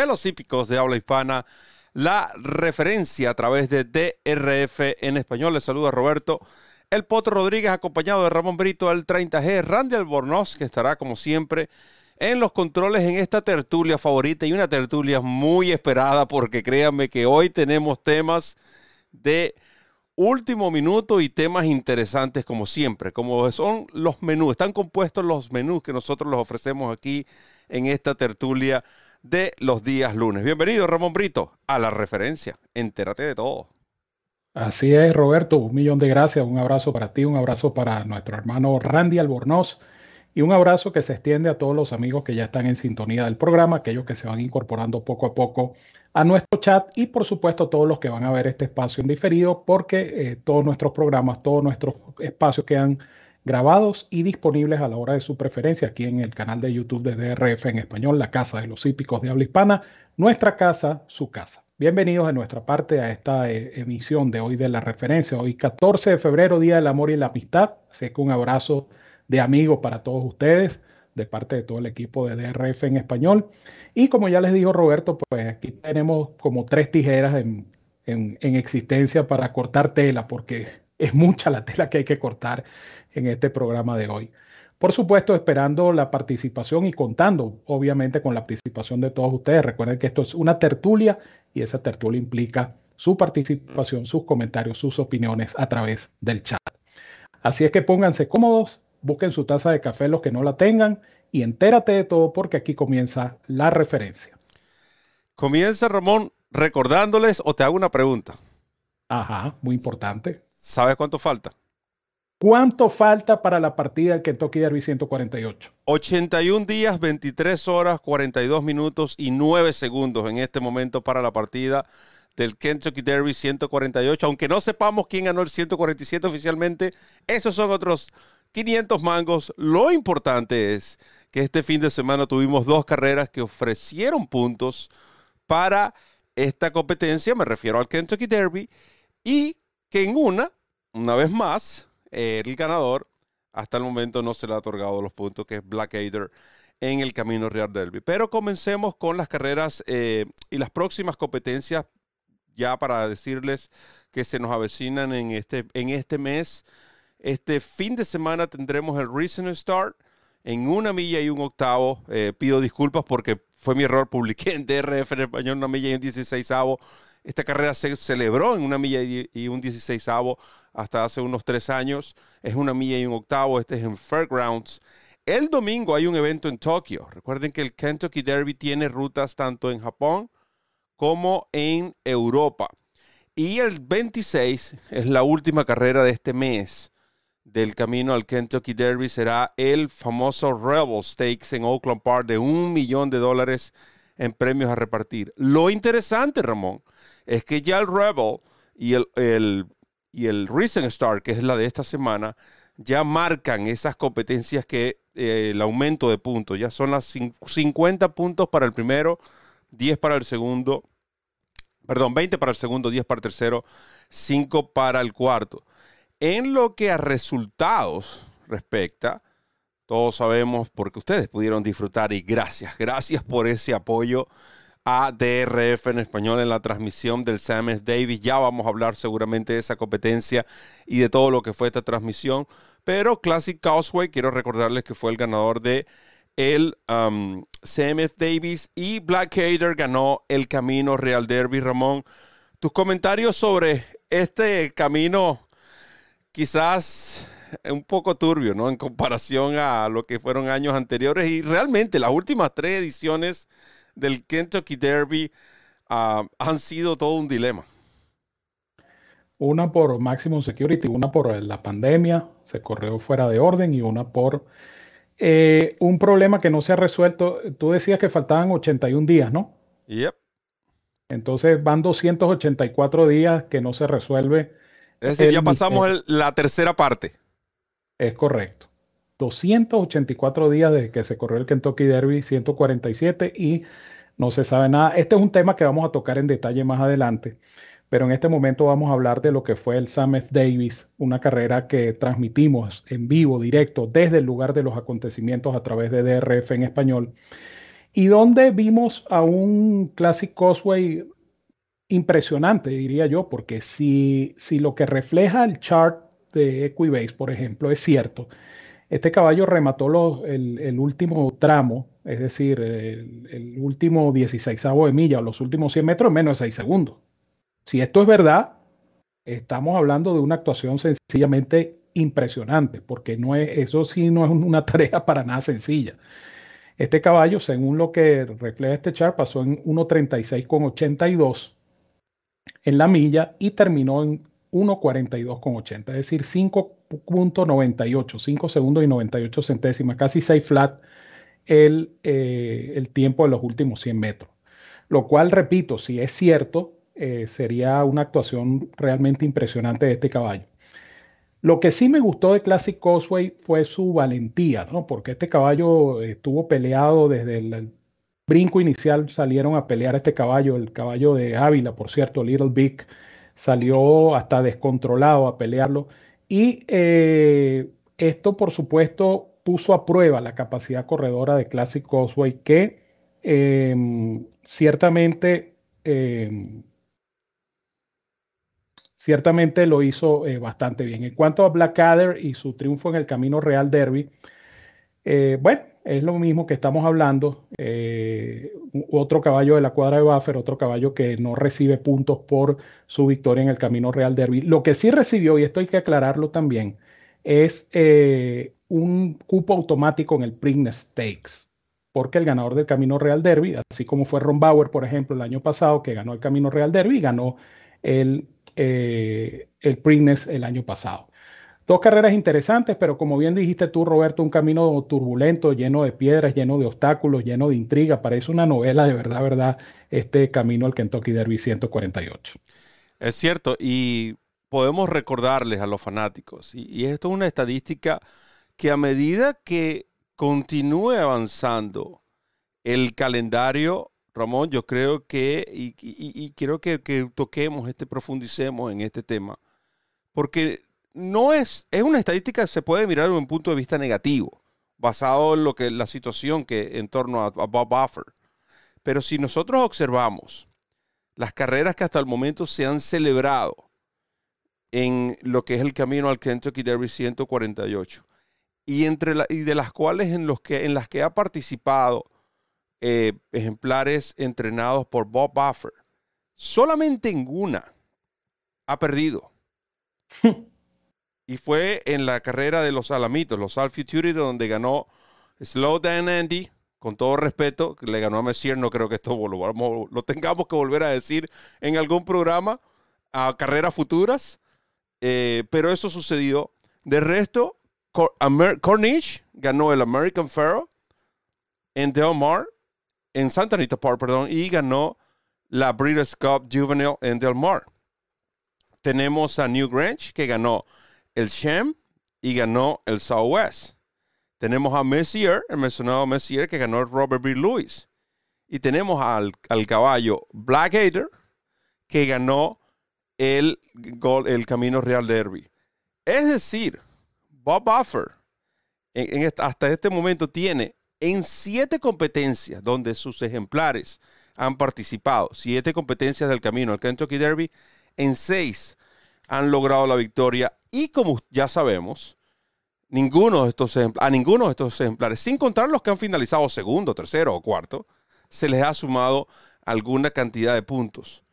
de los hípicos de habla hispana, la referencia a través de DRF en español. Les saluda Roberto El Potro Rodríguez, acompañado de Ramón Brito, el 30G, Randy Albornoz, que estará como siempre en los controles en esta tertulia favorita y una tertulia muy esperada porque créanme que hoy tenemos temas de último minuto y temas interesantes como siempre, como son los menús, están compuestos los menús que nosotros los ofrecemos aquí en esta tertulia de los días lunes. Bienvenido, Ramón Brito, a la referencia. Entérate de todo. Así es, Roberto. Un millón de gracias. Un abrazo para ti, un abrazo para nuestro hermano Randy Albornoz y un abrazo que se extiende a todos los amigos que ya están en sintonía del programa, aquellos que se van incorporando poco a poco a nuestro chat y por supuesto todos los que van a ver este espacio en diferido porque eh, todos nuestros programas, todos nuestros espacios quedan grabados y disponibles a la hora de su preferencia aquí en el canal de YouTube de DRF en español, la Casa de los Hípicos de Habla Hispana, nuestra casa, su casa. Bienvenidos de nuestra parte a esta eh, emisión de hoy de la referencia. Hoy 14 de febrero, Día del Amor y la Amistad. Así que un abrazo de amigos para todos ustedes, de parte de todo el equipo de DRF en español. Y como ya les dijo Roberto, pues aquí tenemos como tres tijeras en, en existencia para cortar tela, porque es mucha la tela que hay que cortar en este programa de hoy. Por supuesto, esperando la participación y contando, obviamente, con la participación de todos ustedes. Recuerden que esto es una tertulia y esa tertulia implica su participación, sus comentarios, sus opiniones a través del chat. Así es que pónganse cómodos, busquen su taza de café los que no la tengan y entérate de todo porque aquí comienza la referencia. Comienza Ramón recordándoles o te hago una pregunta. Ajá, muy importante. ¿Sabes cuánto falta? ¿Cuánto falta para la partida del Kentucky Derby 148? 81 días, 23 horas, 42 minutos y 9 segundos en este momento para la partida del Kentucky Derby 148. Aunque no sepamos quién ganó el 147 oficialmente, esos son otros 500 mangos. Lo importante es que este fin de semana tuvimos dos carreras que ofrecieron puntos para esta competencia. Me refiero al Kentucky Derby y que en una, una vez más, el ganador hasta el momento no se le ha otorgado los puntos, que es Blackadder en el Camino Real Derby. Pero comencemos con las carreras eh, y las próximas competencias, ya para decirles que se nos avecinan en este, en este mes. Este fin de semana tendremos el Recent Start en una milla y un octavo. Eh, pido disculpas porque fue mi error, publiqué en DRF en español una milla y un 16 Esta carrera se celebró en una milla y un 16 hasta hace unos tres años. Es una milla y un octavo. Este es en Fairgrounds. El domingo hay un evento en Tokio. Recuerden que el Kentucky Derby tiene rutas tanto en Japón como en Europa. Y el 26 es la última carrera de este mes del camino al Kentucky Derby. Será el famoso Rebel Stakes en Oakland Park de un millón de dólares en premios a repartir. Lo interesante, Ramón, es que ya el Rebel y el, el y el Recent Start, que es la de esta semana, ya marcan esas competencias que eh, el aumento de puntos, ya son las 50 puntos para el primero, 10 para el segundo, perdón, 20 para el segundo, 10 para el tercero, 5 para el cuarto. En lo que a resultados respecta, todos sabemos porque ustedes pudieron disfrutar y gracias, gracias por ese apoyo a DRF en español en la transmisión del Sam Davis. Ya vamos a hablar seguramente de esa competencia y de todo lo que fue esta transmisión. Pero Classic Causeway, quiero recordarles que fue el ganador de el um, Davis y Blackadder ganó el Camino Real Derby. Ramón, tus comentarios sobre este camino quizás un poco turbio, ¿no? En comparación a lo que fueron años anteriores y realmente las últimas tres ediciones del Kentucky Derby ah, han sido todo un dilema. Una por Maximum Security, una por la pandemia, se corrió fuera de orden, y una por eh, un problema que no se ha resuelto. Tú decías que faltaban 81 días, ¿no? Yep. Entonces van 284 días que no se resuelve. Es decir, ya pasamos la tercera parte. Es correcto. 284 días desde que se corrió el Kentucky Derby 147 y no se sabe nada. Este es un tema que vamos a tocar en detalle más adelante, pero en este momento vamos a hablar de lo que fue el Sam. Davis, una carrera que transmitimos en vivo, directo, desde el lugar de los acontecimientos a través de DRF en español, y donde vimos a un Classic Cosway impresionante, diría yo, porque si, si lo que refleja el chart de Equibase, por ejemplo, es cierto, este caballo remató el, último tramo, es decir, el, último 16 de milla o los últimos 100 metros en menos de 6 segundos. Si esto es verdad, estamos hablando de una actuación sencillamente impresionante, porque no es, eso sí no es una tarea para nada sencilla. Este caballo, según lo que refleja este chart, pasó en 1.36,82 en la milla y terminó en 1.42,80, es decir, 5.98, 5 segundos y 98 centésimas, casi 6 flat el, eh, el tiempo de los últimos 100 metros. Lo cual, repito, si es cierto, eh, sería una actuación realmente impresionante de este caballo. Lo que sí me gustó de Classic Causeway fue su valentía, ¿no? Porque este caballo estuvo peleado desde el, brinco inicial, salieron a pelear este caballo, el caballo de Ávila, por cierto, Little Big, salió hasta descontrolado a pelearlo. Y eh, esto, por supuesto, puso a prueba la capacidad corredora de Classic Causeway, que em, ciertamente em, ciertamente lo hizo eh, bastante bien. En cuanto a Blackadder y su triunfo en el Camino Real Derby, eh, bueno, es lo mismo que estamos hablando. Eh, otro caballo de la cuadra de Buffer, otro caballo que no recibe puntos por su victoria en el Camino Real Derby. Lo que sí recibió, y esto hay que aclararlo también, es un cupo automático en el Preakness Stakes. Porque el ganador del Camino Real Derby, así como fue Ron Bauer, por ejemplo, el año pasado, que ganó el Camino Real Derby, ganó el eh, el año pasado. Dos carreras interesantes, pero como bien dijiste tú, Roberto, un camino turbulento, lleno de piedras, lleno de obstáculos, lleno de intriga. Parece una novela de verdad, verdad, este camino al Kentucky Derby 148. Es cierto, y podemos recordarles a los fanáticos, y, y esto es una estadística que a medida que continúe avanzando el calendario Ramón, yo creo que, y, quiero que, toquemos, este, profundicemos en este tema, porque no es, es una estadística que se puede mirar desde un punto de vista negativo, basado en lo que la situación que en torno a, Bob Buffer. Pero si nosotros observamos las carreras que hasta el momento se han celebrado en lo que es el camino al Kentucky Derby 148, y, entre y de las cuales en, los que, en las que ha participado eh, ejemplares entrenados por Bob Buffer. Solamente en una ha perdido. y fue en la carrera de los Alamitos, los Al Futurity, donde ganó Slow Dan Andy. Con todo respeto, le ganó a Messier. No creo que esto lo, tengamos que volver a decir en algún programa a carreras futuras. Eh, pero eso sucedió. De resto, Cornish ganó el American Pharaoh en Del Mar en Santa Anita Park, perdón, y ganó la Breeders' Cup Juvenile en Del Mar. Tenemos a New Grange, que ganó el Sham y ganó el Southwest. Tenemos a Messier, el mencionado Messier, que ganó el Robert B. Lewis. Y tenemos al, caballo Blackadder, que ganó el, el Camino Real Derby. Es decir, Bob Buffer hasta este momento tiene en siete competencias donde sus ejemplares han participado, siete competencias del camino al Kentucky Derby, en seis han logrado la victoria y como ya sabemos, ninguno de estos a ninguno de estos ejemplares, sin contar los que han finalizado segundo, tercero o cuarto, se les ha sumado alguna cantidad de puntos.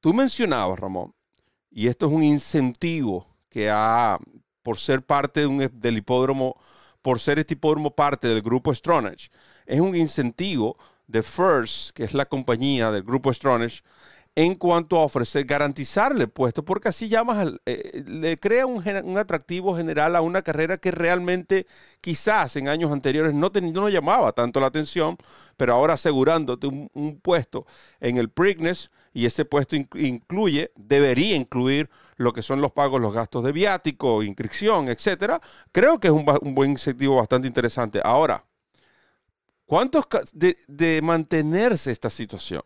Tú mencionabas, Ramón, y esto es un incentivo que ha, por ser parte de un, del hipódromo por ser este hipódromo parte del grupo Stronach. Es un incentivo de First, que es la compañía del grupo Stronach, en cuanto a ofrecer, garantizarle puesto, porque así llamas, eh, le crea un, atractivo general a una carrera que realmente quizás en años anteriores no, no llamaba tanto la atención, pero ahora asegurándote un, puesto en el Preakness y ese puesto incluye, debería incluir lo que son los pagos, los gastos de viático, inscripción, etcétera, creo que es un, buen incentivo bastante interesante. Ahora, ¿cuántos de, de mantenerse esta situación?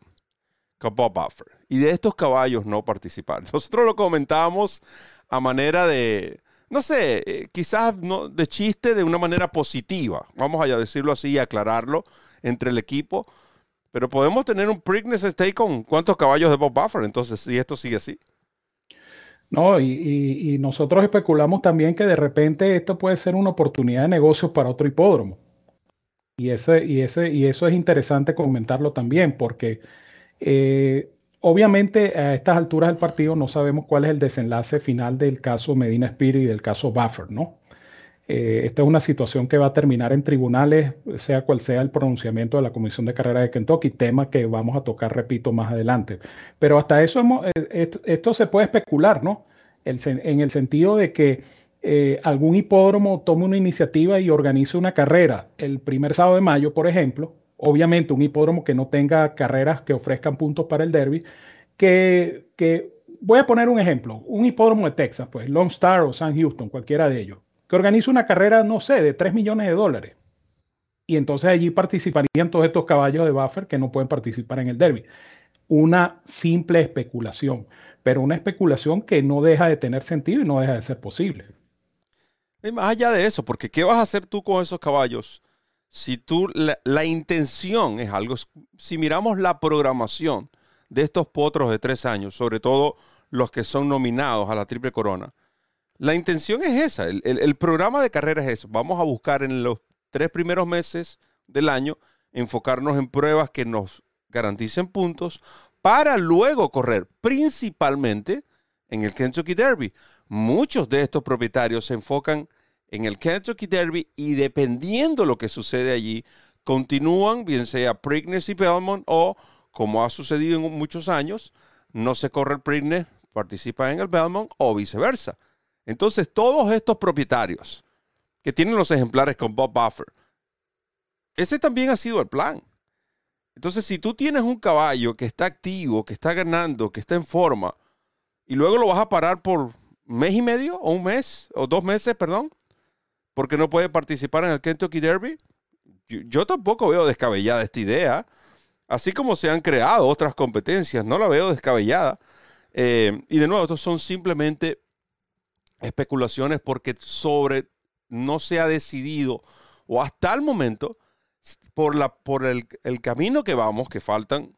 Bob Buffer y de estos caballos no participar. Nosotros lo comentamos a manera de, no sé, eh, quizás de chiste de una manera positiva, vamos a decirlo así y aclararlo entre el equipo, pero podemos tener un Preakness Stake con cuántos caballos de Bob Buffer, entonces si esto sigue así. No, y, nosotros especulamos también que de repente esto puede ser una oportunidad de negocio para otro hipódromo. Y, ese, y, ese, y eso es interesante comentarlo también, porque eh, obviamente, a estas alturas del partido no sabemos cuál es el desenlace final del caso Medina Spirit y del caso Buffer, ¿no? Eh, esta es una situación que va a terminar en tribunales, sea cual sea el pronunciamiento de la Comisión de Carrera de Kentucky, tema que vamos a tocar, repito, más adelante. Pero hasta eso eh, esto, se puede especular, ¿no? en el sentido de que algún hipódromo tome una iniciativa y organice una carrera el primer sábado de mayo, por ejemplo, obviamente un hipódromo que no tenga carreras que ofrezcan puntos para el derby, que, que voy a poner un ejemplo, un hipódromo de Texas, pues Lone Star o San Houston, cualquiera de ellos, que organice una carrera, no sé, de 3 millones de dólares. Y entonces allí participarían todos estos caballos de buffer que no pueden participar en el derby. Una simple especulación, pero una especulación que no deja de tener sentido y no deja de ser posible. Y más allá de eso, porque ¿qué vas a hacer tú con esos caballos si tú, la, intención es algo, si miramos la programación de estos potros de tres años, sobre todo los que son nominados a la Triple Corona, la intención es esa, el, programa de carrera es eso. Vamos a buscar en los tres primeros meses del año enfocarnos en pruebas que nos garanticen puntos para luego correr principalmente en el Kentucky Derby. Muchos de estos propietarios se enfocan en el Kentucky Derby y dependiendo lo que sucede allí, continúan, bien sea Preakness y Belmont o, como ha sucedido en muchos años, no se corre el Preakness, participa en el Belmont o viceversa. Entonces, todos estos propietarios que tienen los ejemplares con Bob Buffer, ese también ha sido el plan. Entonces, si tú tienes un caballo que está activo, que está ganando, que está en forma, y luego lo vas a parar por mes y medio, o un mes, o dos meses, perdón, porque no puede participar en el Kentucky Derby. Yo, tampoco veo descabellada esta idea. Así como se han creado otras competencias, no la veo descabellada. Eh, y de nuevo, estos son simplemente especulaciones porque sobre no se ha decidido o hasta el momento por, la, por el, el camino que vamos, que faltan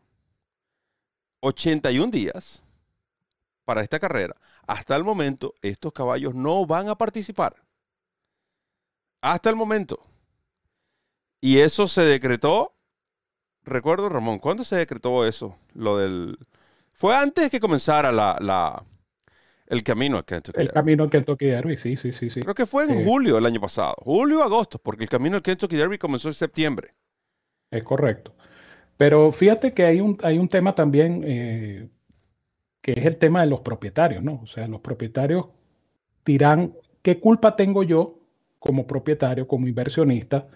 81 días para esta carrera, hasta el momento estos caballos no van a participar. Hasta el momento. Y eso se decretó. Recuerdo, Ramón, ¿cuándo se decretó eso? Lo del. Fue antes que comenzara la, la el camino al Kentucky El camino al Kentucky Derby, sí, sí, sí, sí. Creo que fue en julio del año pasado. Julio, agosto, porque el camino al Kentucky Derby comenzó en septiembre. Es correcto. Pero fíjate que hay un, hay un tema también eh, que es el tema de los propietarios, ¿no? O sea, los propietarios dirán, ¿qué culpa tengo yo como propietario, como inversionista,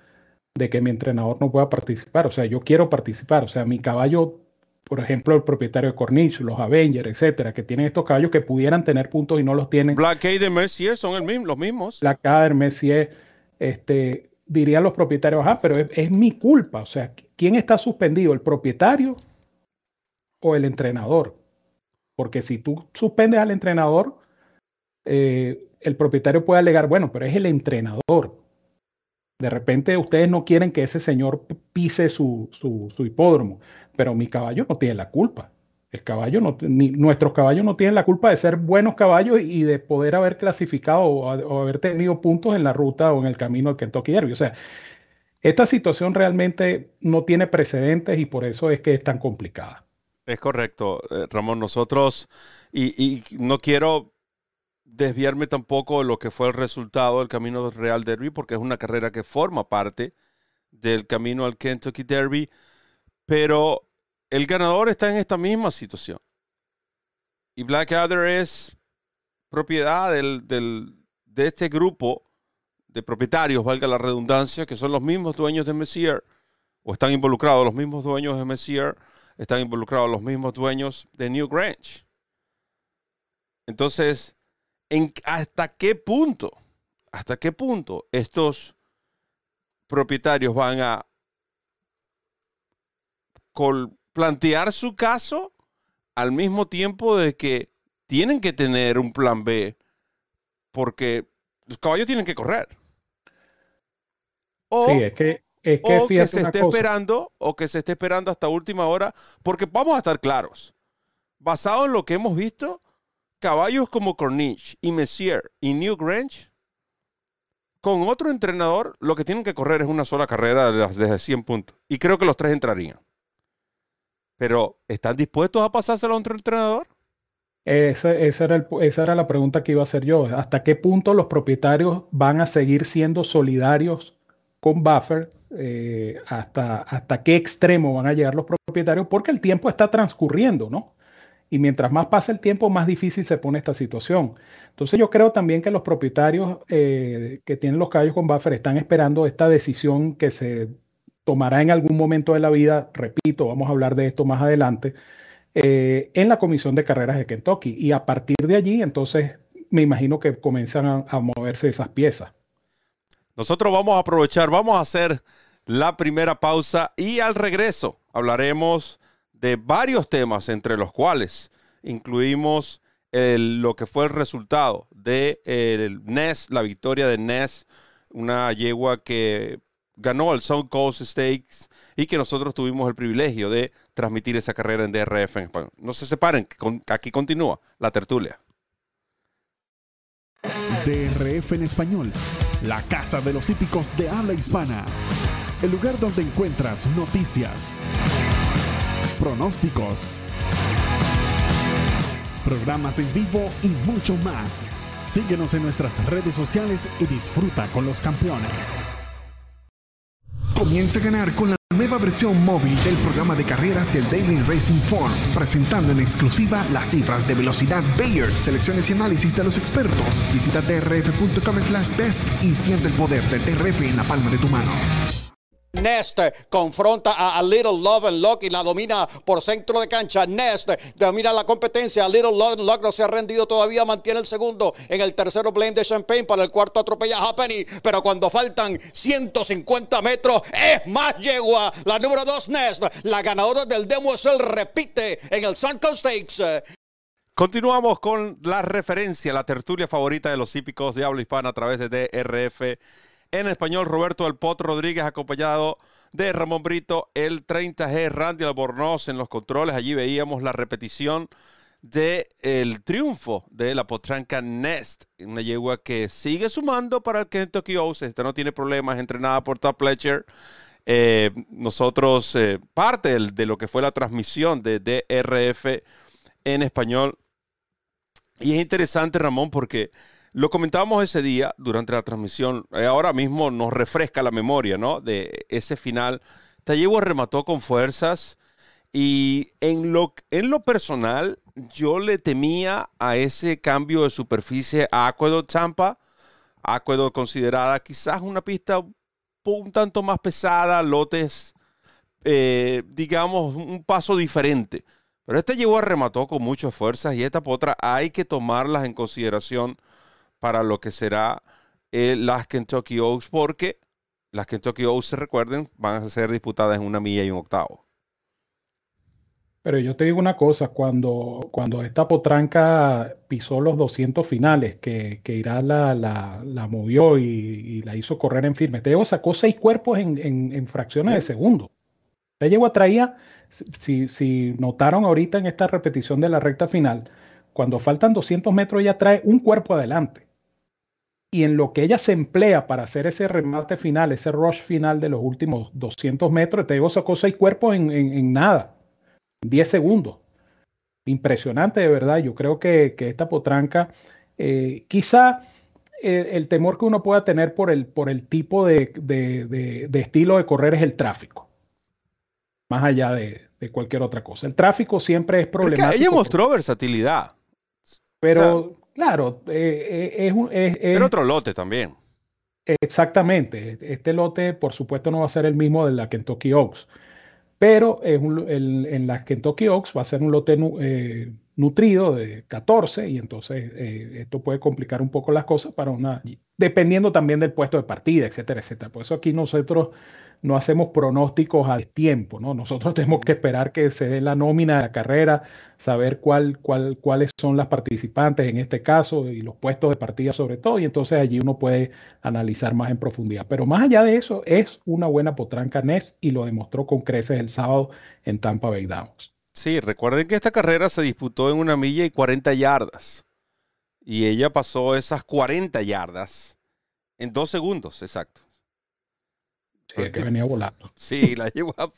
de que mi entrenador no pueda participar. O sea, yo quiero participar. O sea, mi caballo, por ejemplo, el propietario de Corniche, los Avengers, etcétera, que tienen estos caballos que pudieran tener puntos y no los tienen. Black de Mercier son el mismo, los mismos. Black de Mercier, este, dirían los propietarios, ah, pero es, mi culpa. O sea, ¿quién está suspendido? ¿El propietario o el entrenador? Porque si tú suspendes al entrenador, eh, el propietario puede alegar, bueno, pero es el entrenador. De repente ustedes no quieren que ese señor pise su, hipódromo, pero mi caballo no tiene la culpa. El caballo no, ni, nuestros caballos no tienen la culpa de ser buenos caballos y de poder haber clasificado o, haber tenido puntos en la ruta o en el camino al Kentucky Derby. O sea, esta situación realmente no tiene precedentes y por eso es que es tan complicada. Es correcto, eh, Ramón. Nosotros, y no quiero desviarme tampoco de lo que fue el resultado del Camino Real Derby, porque es una carrera que forma parte del camino al Kentucky Derby, pero el ganador está en esta misma situación. Y Blackadder es propiedad del, de este grupo de propietarios, valga la redundancia, que son los mismos dueños de Messier, o están involucrados los mismos dueños de Messier, están involucrados los mismos dueños de New Grange. Entonces, ¿en, ¿hasta qué punto? ¿Hasta qué punto estos propietarios van a plantear su caso al mismo tiempo de que tienen que tener un plan B porque los caballos tienen que correr. O, sí, es que, es que, se esté esperando o que se esté esperando hasta última hora, porque vamos a estar claros. Basado en lo que hemos visto, caballos como Corniche y Messier y New Grange, con otro entrenador, lo que tienen que correr es una sola carrera desde 100 puntos. Y creo que los tres entrarían. Pero, ¿están dispuestos a pasárselo a otro entrenador? Esa, era esa, era la pregunta que iba a hacer yo. ¿Hasta qué punto los propietarios van a seguir siendo solidarios con Buffer? Eh, hasta, ¿Hasta qué extremo van a llegar los propietarios? Porque el tiempo está transcurriendo, ¿no? Y mientras más pasa el tiempo, más difícil se pone esta situación. Entonces yo creo también que los propietarios eh, que tienen los caballos con buffer están esperando esta decisión que se tomará en algún momento de la vida, repito, vamos a hablar de esto más adelante, eh, en la Comisión de Carreras de Kentucky. Y a partir de allí, entonces, me imagino que comienzan a, a moverse esas piezas. Nosotros vamos a aprovechar, vamos a hacer la primera pausa y al regreso hablaremos de varios temas, entre los cuales incluimos lo que fue el resultado de el NES, la victoria de NES, una yegua que ganó el South Coast Stakes y que nosotros tuvimos el privilegio de transmitir esa carrera en DRF en español. No se separen, aquí continúa la tertulia. DRF en español, la casa de los hípicos de habla hispana, el lugar donde encuentras noticias pronósticos, programas en vivo y mucho más. Síguenos en nuestras redes sociales y disfruta con los campeones. Comienza a ganar con la nueva versión móvil del programa de carreras del Daily Racing Form, presentando en exclusiva las cifras de velocidad Bayer, selecciones y análisis de los expertos. Visita drf.com slash best y siente el poder del DRF en la palma de tu mano. Nest confronta a, Little Love and Luck y la domina por centro de cancha. Nest domina la competencia. Little Love and Luck no se ha rendido todavía, mantiene el segundo. En el tercero, Blame de Champagne. Para el cuarto, atropella a Penny. Pero cuando faltan 150 metros, es más yegua. La número dos, Nest. La ganadora del Demo el repite en el Suncoast Stakes. Continuamos con la referencia, la tertulia favorita de los hípicos de habla hispana a través de DRF en español, Roberto El Pot Rodríguez, acompañado de Ramón Brito, el 30G, Randy Albornoz en los controles. Allí veíamos la repetición del el triunfo de la potranca Nest, una yegua que sigue sumando para el Kentucky Oaks. Esta no tiene problemas, entrenada por Top Pletcher. Eh, nosotros, eh, parte de, lo que fue la transmisión de DRF en español. Y es interesante, Ramón, porque lo comentábamos ese día durante la transmisión. Eh, ahora mismo nos refresca la memoria, ¿no? De ese final. Tallevo remató con fuerzas y en lo, en lo personal yo le temía a ese cambio de superficie a Aqueduct Champa. Aqueduct considerada quizás una pista un tanto más pesada, lotes, eh, digamos, un paso diferente. Pero este llegó a remató con muchas fuerzas y esta potra hay que tomarlas en consideración para lo que será eh, las Kentucky Oaks, porque las Kentucky Oaks, se recuerden, van a ser disputadas en una milla y un octavo. Pero yo te digo una cosa, cuando, cuando esta potranca pisó los 200 finales, que, que Irán la, movió y, la hizo correr en firme, te digo, sacó seis cuerpos en, fracciones de segundo. Te llegó a traía, si, si notaron ahorita en esta repetición de la recta final, cuando faltan 200 metros ella trae un cuerpo adelante y en lo que ella se emplea para hacer ese remate final, ese rush final de los últimos 200 metros, te digo, sacó seis cuerpos en, en, nada, 10 segundos. Impresionante, de verdad. Yo creo que, que esta potranca, eh, quizá el, temor que uno pueda tener por el, por el tipo de, de, de, estilo de correr es el tráfico, más allá de, cualquier otra cosa. El tráfico siempre es problemático. ella mostró versatilidad. Pero, claro, eh, eh, es, un, es, otro lote también. Exactamente. Este lote, por supuesto, no va a ser el mismo de la Kentucky Oaks. Pero en las Kentucky Oaks va a ser un lote eh, nutrido de 14 y entonces esto puede complicar un poco las cosas para una, dependiendo también del puesto de partida, etcétera, etcétera. Por eso aquí nosotros no hacemos pronósticos a tiempo, ¿no? Nosotros tenemos que esperar que se dé la nómina de la carrera, saber cuál, cuál, cuáles son las participantes en este caso y los puestos de partida sobre todo, y entonces allí uno puede analizar más en profundidad. Pero más allá de eso, es una buena potranca NES y lo demostró con creces el sábado en Tampa Bay Downs. Sí, recuerden que esta carrera se disputó en una milla y 40 yardas. Y ella pasó esas 40 yardas en dos segundos, exacto. Sí, que venía volando. Sí, la yegua,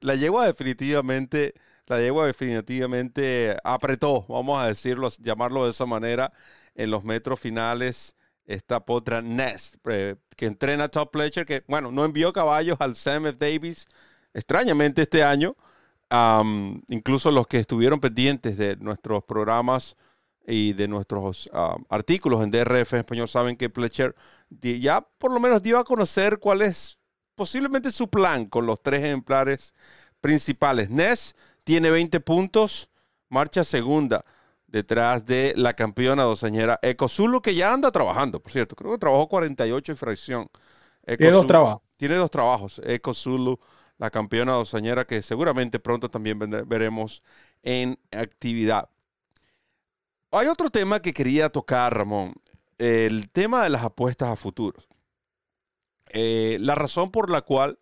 la yegua definitivamente, la yegua definitivamente apretó, vamos a decirlo, llamarlo de esa manera, en los metros finales. Esta potra Nest, eh, que entrena a Top Pletcher, que bueno, no envió caballos al Sam F. Davis, extrañamente este año. incluso los que estuvieron pendientes de nuestros programas y de nuestros artículos en DRF en español saben que Pletcher ya por lo menos dio a conocer cuál es posiblemente su plan con los tres ejemplares principales. Ness tiene 20 puntos, marcha segunda detrás de la campeona doceñera Eco Zulu, que ya anda trabajando, por cierto. Creo que trabajó 48 y fracción. tiene dos trabajos. Tiene dos trabajos. Eco Zulu, la campeona doceñera, que seguramente pronto también veremos en actividad. Hay otro tema que quería tocar, Ramón. El tema de las apuestas a futuros. Eh, la razón por la cual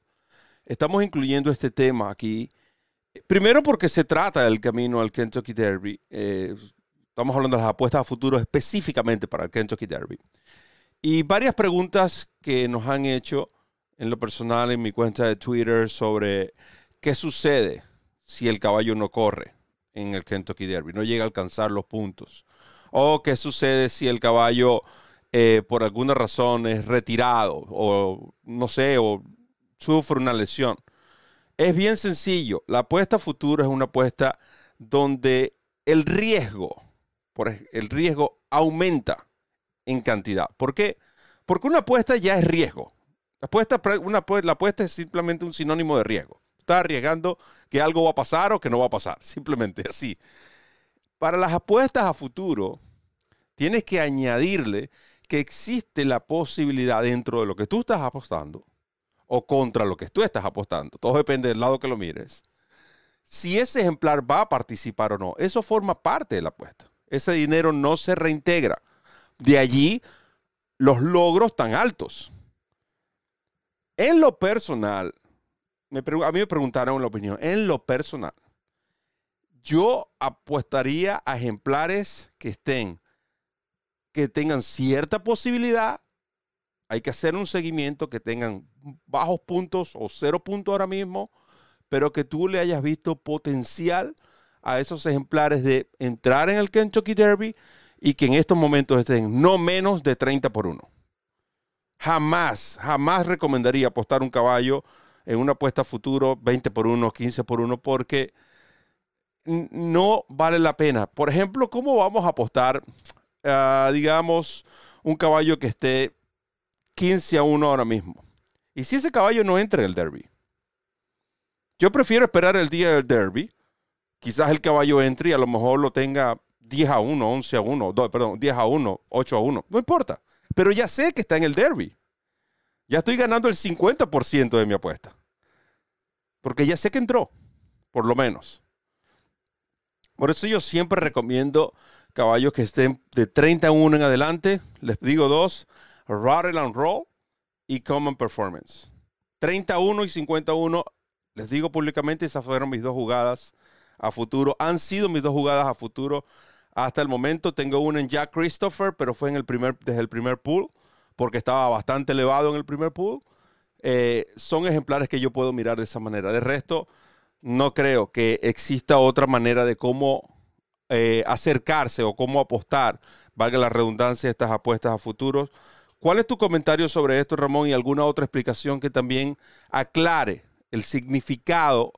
estamos incluyendo este tema aquí, primero porque se trata del camino al Kentucky Derby. Eh, estamos hablando de las apuestas a futuro específicamente para el Kentucky Derby. Y varias preguntas que nos han hecho en lo personal en mi cuenta de Twitter sobre qué sucede si el caballo no corre en el Kentucky Derby, no llega a alcanzar los puntos. O qué sucede si el caballo eh, por alguna razón es retirado o no sé, o sufre una lesión. Es bien sencillo. La apuesta a futuro es una apuesta donde el riesgo, por el riesgo aumenta en cantidad. ¿Por qué? Porque una apuesta ya es riesgo. La apuesta, una, apuesta es simplemente un sinónimo de riesgo. Está arriesgando que algo va a pasar o que no va a pasar. Simplemente así. Para las apuestas a futuro, tienes que añadirle que existe la posibilidad dentro de lo que tú estás apostando o contra lo que tú estás apostando, todo depende del lado que lo mires, si ese ejemplar va a participar o no, eso forma parte de la apuesta. Ese dinero no se reintegra. De allí los logros tan altos. En lo personal, a mí me preguntaron la opinión, en lo personal, yo apostaría a ejemplares que estén que tengan cierta posibilidad. Hay que hacer un seguimiento que tengan bajos puntos o cero puntos ahora mismo, pero que tú le hayas visto potencial a esos ejemplares de entrar en el Kentucky Derby y que en estos momentos estén no menos de 30 por 1. Jamás, jamás recomendaría apostar un caballo en una apuesta futuro 20 por 1, 15 por 1, porque no vale la pena. Por ejemplo, ¿cómo vamos a apostar Ah, digamos, un caballo que esté 15 a 1 ahora mismo. Y si ese caballo no entra en el derby, yo prefiero esperar el día del derby. Quizás el caballo entre y a lo mejor lo tenga 10 a 1, 11 a 1, perdón, 10 a 1, 8 a 1. No importa. Pero ya sé que está en el derby. Ya estoy ganando el 50% de mi apuesta. Porque ya sé que entró, por lo menos. Por eso yo siempre recomiendo caballos que estén de 31 en adelante. Les digo dos, Rattle and Roll y Common Performance. 31 y 51, les digo públicamente, esas fueron mis dos jugadas a futuro. Han sido mis dos jugadas a futuro hasta el momento. Tengo una en Jack Christopher, pero fue en el primer, desde el primer pool, porque estaba bastante elevado en el primer pool. Eh, son ejemplares que yo puedo mirar de esa manera. De resto, no creo que exista otra manera de cómo eh, acercarse o cómo apostar, valga la redundancia, estas apuestas a futuros. ¿Cuál es tu comentario sobre esto, Ramón, y alguna otra explicación que también aclare el significado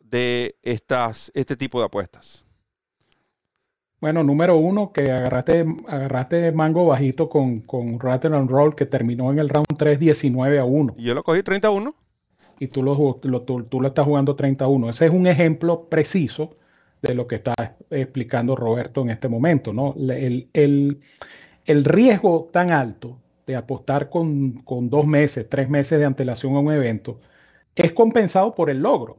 de estas, este tipo de apuestas? Bueno, número uno, que agarraste, agarraste mango bajito con, con Rattle and Roll, que terminó en el round 3 19 a 1. Y yo lo cogí 31. Y tú lo, lo, tú, lo estás jugando 31. Ese es un ejemplo preciso de lo que está explicando Roberto en este momento, ¿no? El, el, el riesgo tan alto de apostar con, con, dos meses, tres meses de antelación a un evento es compensado por el logro.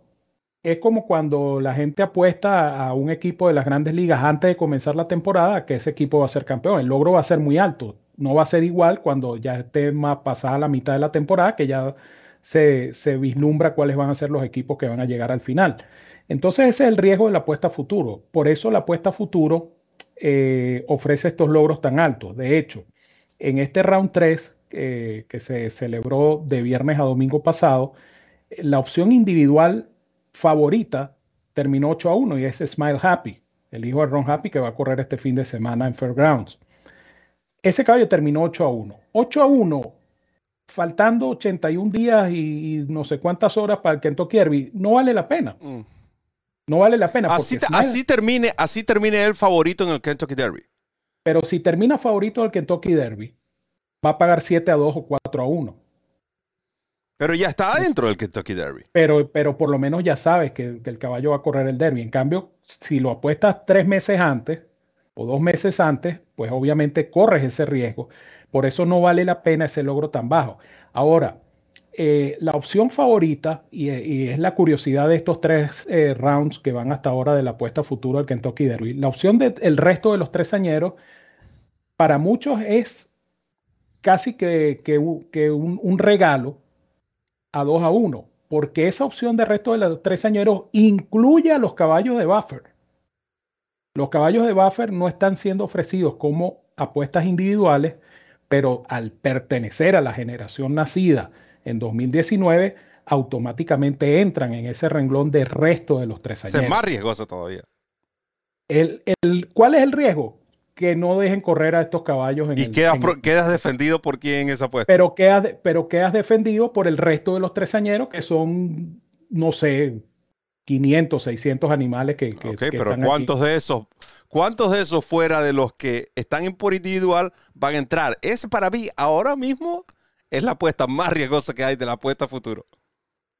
Es como cuando la gente apuesta a un equipo de las grandes ligas antes de comenzar la temporada que ese equipo va a ser campeón. El logro va a ser muy alto. No va a ser igual cuando ya esté más pasada la mitad de la temporada, que ya se, se vislumbra cuáles van a ser los equipos que van a llegar al final. Entonces ese es el riesgo de la apuesta a futuro. Por eso la apuesta a futuro eh, ofrece estos logros tan altos. De hecho, en este round 3 eh, que se celebró de viernes a domingo pasado, la opción individual favorita terminó 8 a 1 y es Smile Happy, el hijo de Ron Happy que va a correr este fin de semana en Fairgrounds. Ese caballo terminó 8 a 1. 8 a 1, faltando 81 días y, no sé cuántas horas para el Kentucky Derby, no vale la pena. Mm. No vale la pena. Así, así, termine, así termine el favorito en el Kentucky Derby. Pero si termina favorito del Kentucky Derby, va a pagar 7 a 2 o 4 a 1. Pero ya está adentro del Kentucky Derby. Pero, pero por lo menos ya sabes que, que, el caballo va a correr el Derby. En cambio, si lo apuestas tres meses antes o dos meses antes, pues obviamente corres ese riesgo. Por eso no vale la pena ese logro tan bajo. Ahora, eh, la opción favorita, y, es la curiosidad de estos tres eh, rounds que van hasta ahora de la apuesta futuro del Kentucky Derby, la opción del resto de los tres añeros, para muchos es casi que, un, regalo a 2 a 1, porque esa opción de resto de los tres añeros incluye a los caballos de buffer. Los caballos de buffer no están siendo ofrecidos como apuestas individuales, pero al pertenecer a la generación nacida en 2019, automáticamente entran en ese renglón de resto de los tres años. Es más riesgoso todavía. El, el, ¿Cuál es el riesgo? Que no dejen correr a estos caballos. En ¿Y quedas, quedas defendido por quién en esa apuesta? Pero quedas, pero quedas defendido por el resto de los tresañeros, que son, no sé, 500, 600 animales que, que, Ok, pero ¿cuántos de esos ¿Cuántos de esos fuera de los que están en por individual van a entrar? Ese para mí ahora mismo es la apuesta más riesgosa que hay de la apuesta futuro.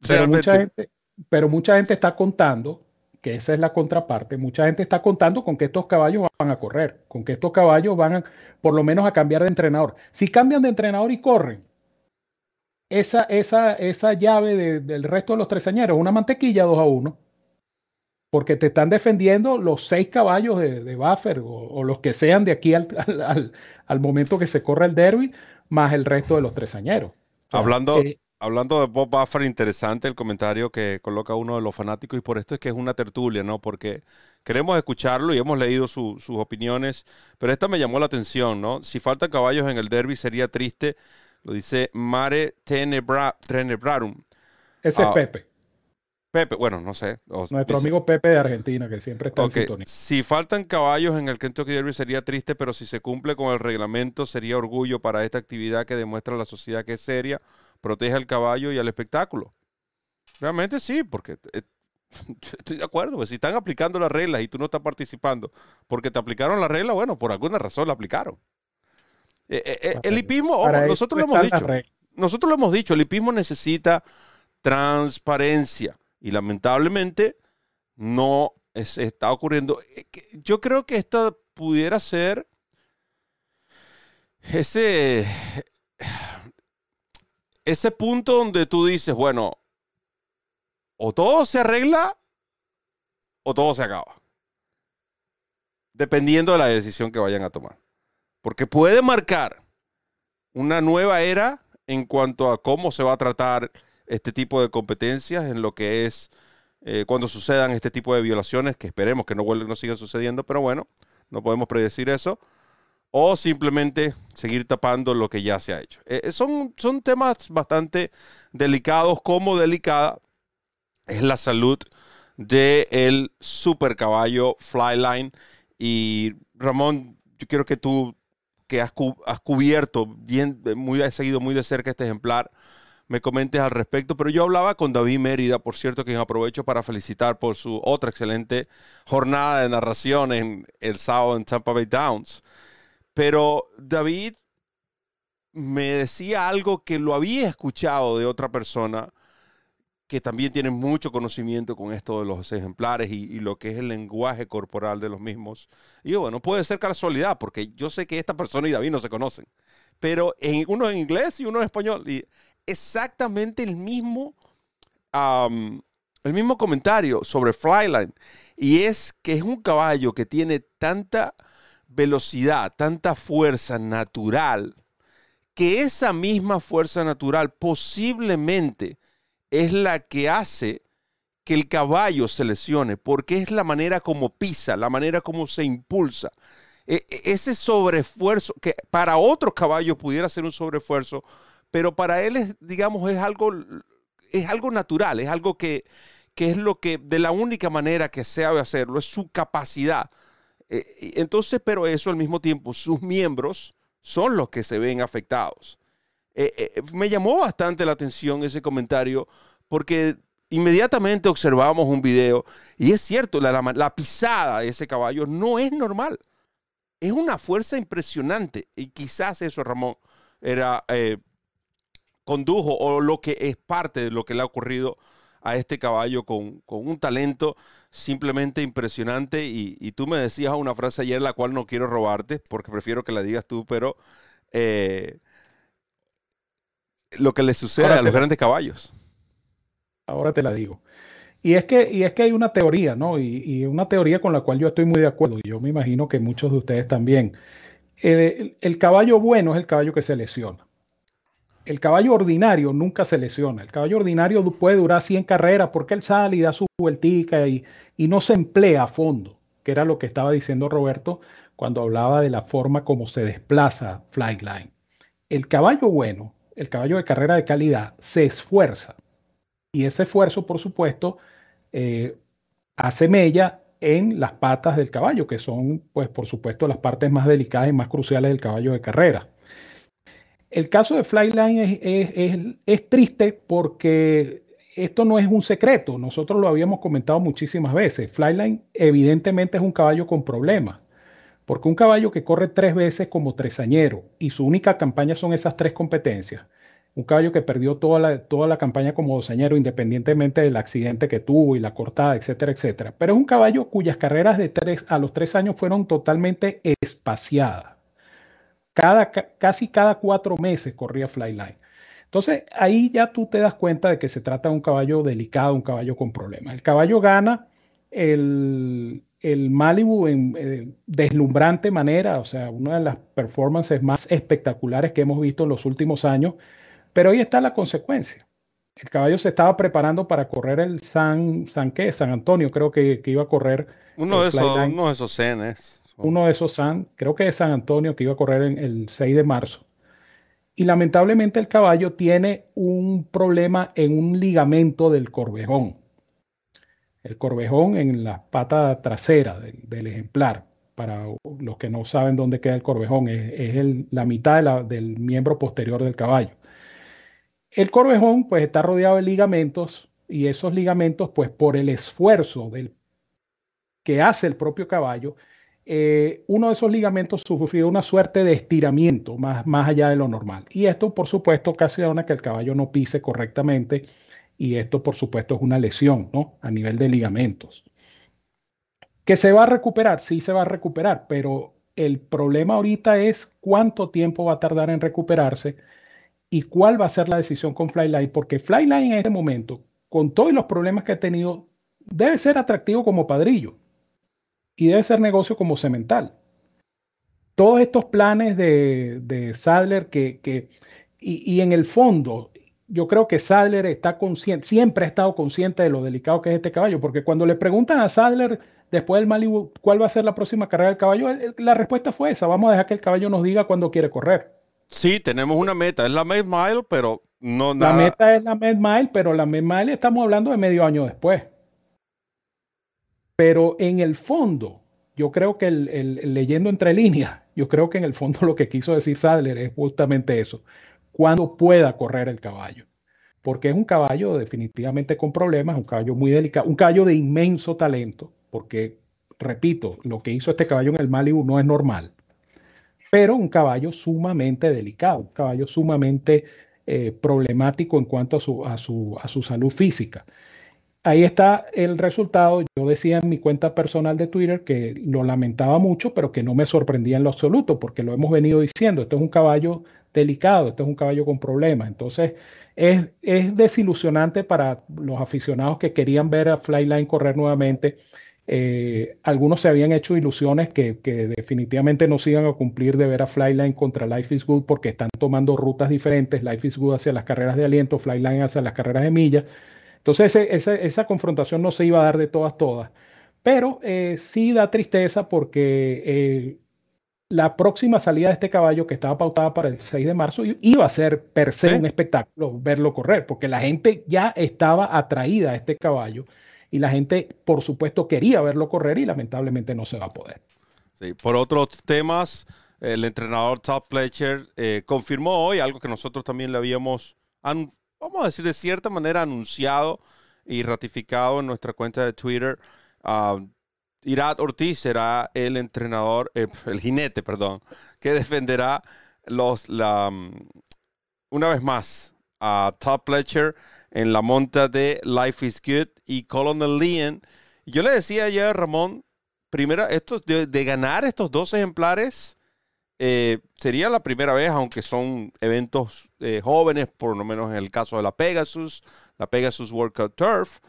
Pero mucha, gente, pero mucha gente está contando, que esa es la contraparte, mucha gente está contando con que estos caballos van a correr, con que estos caballos van a, por lo menos a cambiar de entrenador. Si cambian de entrenador y corren, esa, esa, esa llave del resto de los tresañeros, una mantequilla 2 a 1, porque te están defendiendo los seis caballos de, Buffer o, los que sean de aquí al, al, al momento que se corre el derby, más el resto de los tresañeros. hablando, eh, hablando de Bob Buffer, interesante el comentario que coloca uno de los fanáticos y por esto es que es una tertulia, ¿no? Porque queremos escucharlo y hemos leído sus opiniones, pero esta me llamó la atención, ¿no? Si faltan caballos en el derby sería triste, lo dice Mare Tenebrarum. Ese es ah, Pepe. Pepe, bueno, no sé. Nuestro amigo Pepe de Argentina, que siempre está en sintonía. Si faltan caballos en el Kentucky Derby sería triste, pero si se cumple con el reglamento sería orgullo para esta actividad que demuestra a la sociedad que es seria, protege al caballo y al espectáculo. Realmente sí, porque eh, estoy de acuerdo. Pues, si están aplicando las reglas y tú no estás participando porque te aplicaron la regla, bueno, por alguna razón la aplicaron. Eh, eh, el hipismo, nosotros lo hemos dicho. Nosotros lo hemos dicho, el hipismo necesita transparencia y lamentablemente no está ocurriendo. Eh, yo creo que esto pudiera ser ese, ese punto donde tú dices, bueno, o todo se arregla o todo se acaba. Dependiendo de la decisión que vayan a tomar. Porque puede marcar una nueva era en cuanto a cómo se va a tratar este tipo de competencias en lo que es eh, cuando sucedan este tipo de violaciones, que esperemos que no, no sigan sucediendo, pero bueno, no podemos predecir eso, o simplemente seguir tapando lo que ya se ha hecho. Eh, son, son temas bastante delicados, como delicada es la salud del el super caballo Flyline. Y Ramón, yo quiero que tú, que has, has cubierto bien, muy, has seguido muy de cerca este ejemplar, me comentes al respecto. Pero yo hablaba con David Mérida, por cierto, quien aprovecho para felicitar por su otra excelente jornada de narración en el sábado en Tampa Bay Downs. Pero David me decía algo que lo había escuchado de otra persona que también tiene mucho conocimiento con esto de los ejemplares y, lo que es el lenguaje corporal de los mismos. Y bueno, puede ser casualidad, porque yo sé que esta persona y David no se conocen, pero en, uno en inglés y uno en español. Y exactamente el mismo, el mismo comentario sobre Flyline. Y es que es un caballo que tiene tanta velocidad, tanta fuerza natural, que esa misma fuerza natural posiblemente es la que hace que el caballo se lesione, porque es la manera como pisa, la manera como se impulsa. E, e, ese sobreesfuerzo, que para otros caballos pudiera ser un sobreesfuerzo, pero para él es, digamos, es algo, es algo natural, es algo que, que es lo que, de la única manera que sabe hacerlo, es su capacidad. E, entonces, pero eso al mismo tiempo, sus miembros son los que se ven afectados. Eh, eh, me llamó bastante la atención ese comentario porque inmediatamente observamos un video y es cierto, la, pisada de ese caballo no es normal. Es una fuerza impresionante y quizás eso, Ramón, era eh, condujo o lo que es parte de lo que le ha ocurrido a este caballo con, un talento simplemente impresionante. Y, tú me decías una frase ayer, la cual no quiero robarte, porque prefiero que la digas tú, pero lo que le sucede a los grandes caballos. Ahora te la digo. Y es que, y es que hay una teoría, ¿no? Y, una teoría con la cual yo estoy muy de acuerdo, y yo me imagino que muchos de ustedes también. El, caballo bueno es el caballo que se lesiona. El caballo ordinario nunca se lesiona. El caballo ordinario puede durar 100 carreras porque él sale y da su vueltica y, no se emplea a fondo, que era lo que estaba diciendo Roberto cuando hablaba de la forma como se desplaza Flightline. El caballo bueno el caballo de carrera de calidad se esfuerza y ese esfuerzo, por supuesto, eh, hace mella en las patas del caballo, que son, pues, por supuesto, las partes más delicadas y más cruciales del caballo de carrera. El caso de Flyline es, triste porque esto no es un secreto, nosotros lo habíamos comentado muchísimas veces. Flyline evidentemente es un caballo con problemas. Porque un caballo que corre tres veces como tresañero y su única campaña son esas tres competencias, un caballo que perdió toda la, toda la campaña como dosañero independientemente del accidente que tuvo y la cortada, etcétera, etcétera. Pero es un caballo cuyas carreras de tres, a los tres años fueron totalmente espaciadas. Cada, casi cada cuatro meses corría Flyline. Entonces ahí ya tú te das cuenta de que se trata de un caballo delicado, un caballo con problemas. El caballo gana el, el Malibu en eh, deslumbrante manera, o sea, una de las performances más espectaculares que hemos visto en los últimos años, pero ahí está la consecuencia. El caballo se estaba preparando para correr el San, San, ¿qué? San Antonio, creo que, iba a correr. Uno de, esos, uno de esos cenes. Uno de esos San, creo que es San Antonio, que iba a correr en el 6 de marzo. Y lamentablemente el caballo tiene un problema en un ligamento del corvejón el corvejón en la pata trasera del, ejemplar. Para los que no saben dónde queda el corvejón, es, la mitad del miembro posterior del caballo. El corvejón pues está rodeado de ligamentos y esos ligamentos pues por el esfuerzo del, que hace el propio caballo, eh, uno de esos ligamentos sufrió una suerte de estiramiento más, más allá de lo normal. Y esto por supuesto ocasiona que el caballo no pise correctamente y esto por supuesto es una lesión ¿no? a nivel de ligamentos. ¿Que se va a recuperar? Sí se va a recuperar, pero el problema ahorita es cuánto tiempo va a tardar en recuperarse y cuál va a ser la decisión con Flyline, porque Flyline en este momento, con todos los problemas que ha tenido, debe ser atractivo como padrillo y debe ser negocio como cemental. Todos estos planes de, de Sadler que, que y, y, en el fondo, yo creo que Sadler está consciente, siempre ha estado consciente de lo delicado que es este caballo, porque cuando le preguntan a Sadler después del Malibu cuál va a ser la próxima carrera del caballo, la respuesta fue esa, vamos a dejar que el caballo nos diga cuándo quiere correr. Sí, tenemos una meta, es la Med Mile, pero no nada. La meta es la Med Mile, pero la Med Mile estamos hablando de medio año después. Pero en el fondo, yo creo que leyendo entre líneas, yo creo que en el fondo lo que quiso decir Sadler es justamente eso cuando pueda correr el caballo. porque es un caballo definitivamente con problemas, un caballo muy delicado, un caballo de inmenso talento, porque, repito, lo que hizo este caballo en el Malibu no es normal, pero un caballo sumamente delicado, un caballo sumamente eh, problemático en cuanto a su salud física. Ahí está el resultado. Yo decía en mi cuenta personal de Twitter que lo lamentaba mucho, pero que no me sorprendía en lo absoluto, porque lo hemos venido diciendo. Esto es un caballo delicado, esto es un caballo con problemas. Entonces, es, es desilusionante para los aficionados que querían ver a Flyline correr nuevamente. Eh, algunos se habían hecho ilusiones que, que, definitivamente no se iban a cumplir de ver a Flyline contra Life is Good porque están tomando rutas diferentes. Life is Good hacia las carreras de aliento, Flyline hacia las carreras de millas. Entonces esa confrontación no se iba a dar de todas, todas. Pero eh, sí da tristeza porque eh, la próxima salida de este caballo que estaba pautada para el 6 de marzo iba a ser per se un espectáculo verlo correr, porque la gente ya estaba atraída a este caballo y la gente, por supuesto, quería verlo correr y lamentablemente no se va a poder. Sí, por otros temas, el entrenador Todd Fletcher eh, confirmó hoy algo que nosotros también le habíamos vamos a decir, de cierta manera anunciado y ratificado en nuestra cuenta de Twitter. Uh, Irat Ortiz será el entrenador, eh, el jinete, perdón, que defenderá los, la, mm, una vez más a Top Fletcher en la monta de Life is Good y Colonel Leon. Yo le decía ayer a Ramón, primero, esto, de, de ganar estos dos ejemplares, eh, sería la primera vez, aunque son eventos eh, jóvenes, por lo menos en el caso de la Pegasus, la Pegasus Workout Turf,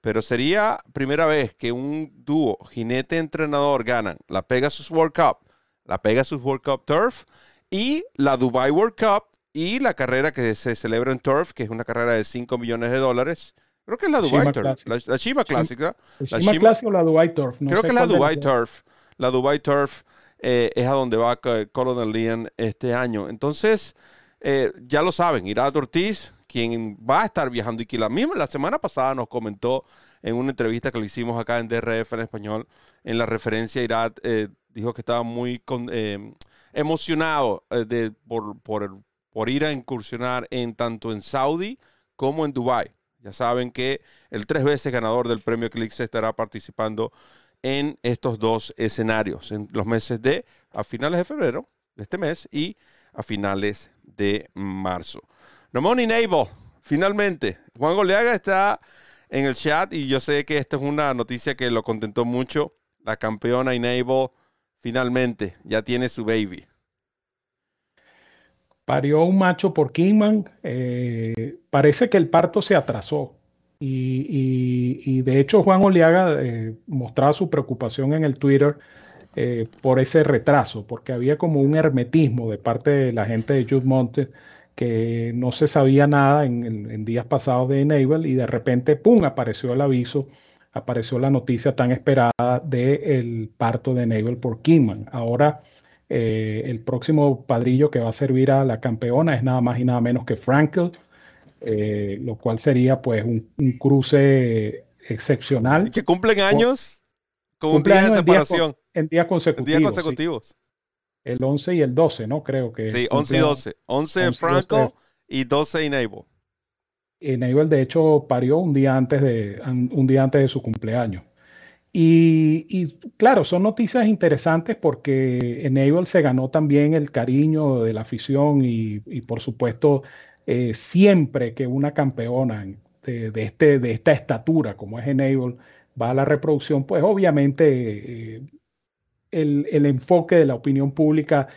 pero sería primera vez que un dúo jinete-entrenador ganan la Pegasus World Cup, la Pegasus World Cup Turf y la Dubai World Cup y la carrera que se celebra en Turf, que es una carrera de 5 millones de dólares. Creo que es la Dubai Turf, la, la, Shima Classic, ¿La Shima Classic o la Dubai Turf? creo que es la Dubai Turf. La Dubai Turf eh, es a donde va Colonel Leon este año. Entonces, eh, ya lo saben, Irat Ortiz, quien va a estar viajando y que la semana pasada nos comentó en una entrevista que le hicimos acá en DRF en español, en la referencia Irat, eh, dijo que estaba muy emocionado de, por, por, por ir a incursionar en tanto en Saudi como en Dubai. Ya saben que el tres veces ganador del premio Clix estará participando en estos dos escenarios, en los meses de a finales de febrero de este mes y a finales de marzo. Ramón Nable, finalmente, Juan Goleaga está en el chat y yo sé que esta es una noticia que lo contentó mucho. La campeona Enable finalmente ya tiene su baby. Parió un macho por Kingman. Eh, parece que el parto se atrasó. Y, de hecho Juan Oliaga eh, mostraba su preocupación en el Twitter eh, por ese retraso, porque había como un hermetismo de parte de la gente de Jude Monte que no se sabía nada en, días pasados de Enable y de repente, ¡pum!, apareció el aviso, apareció la noticia tan esperada del parto de Enable por Kingman. Ahora, eh, el próximo padrillo que va a servir a la campeona es nada más y nada menos que Frankel eh, lo cual sería pues un, cruce excepcional. ¿Y que cumplen años con un día de separación? En días, consecutivos. El 11 y el 12, ¿no? Creo que. Sí, 11 y 12. 11, Franco y 12 Enable. Enable, de hecho, parió un día antes de, un día antes de su cumpleaños. Y, claro, son noticias interesantes porque Enable se ganó también el cariño de la afición y, y por supuesto eh, siempre que una campeona de, este, de esta estatura, como es Enable, va a la reproducción, pues obviamente eh, el, enfoque de la opinión pública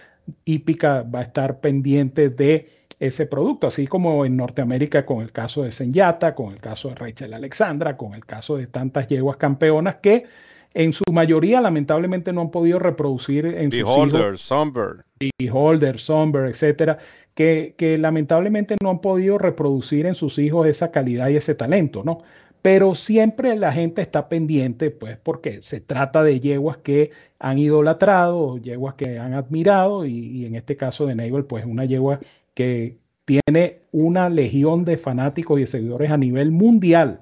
hípica va a estar pendiente de ese producto, así como en Norteamérica con el caso de Senyata, con el caso de Rachel Alexandra, con el caso de tantas yeguas campeonas que en su mayoría lamentablemente no han podido reproducir en Beholder, Somber. Beholder, Somber, etcétera, que, lamentablemente no han podido reproducir en sus hijos esa calidad y ese talento, ¿no? Pero siempre la gente está pendiente, pues, porque se trata de yeguas que han idolatrado, yeguas que han admirado, y, en este caso de Naval, pues, una yegua que tiene una legión de fanáticos y seguidores a nivel mundial.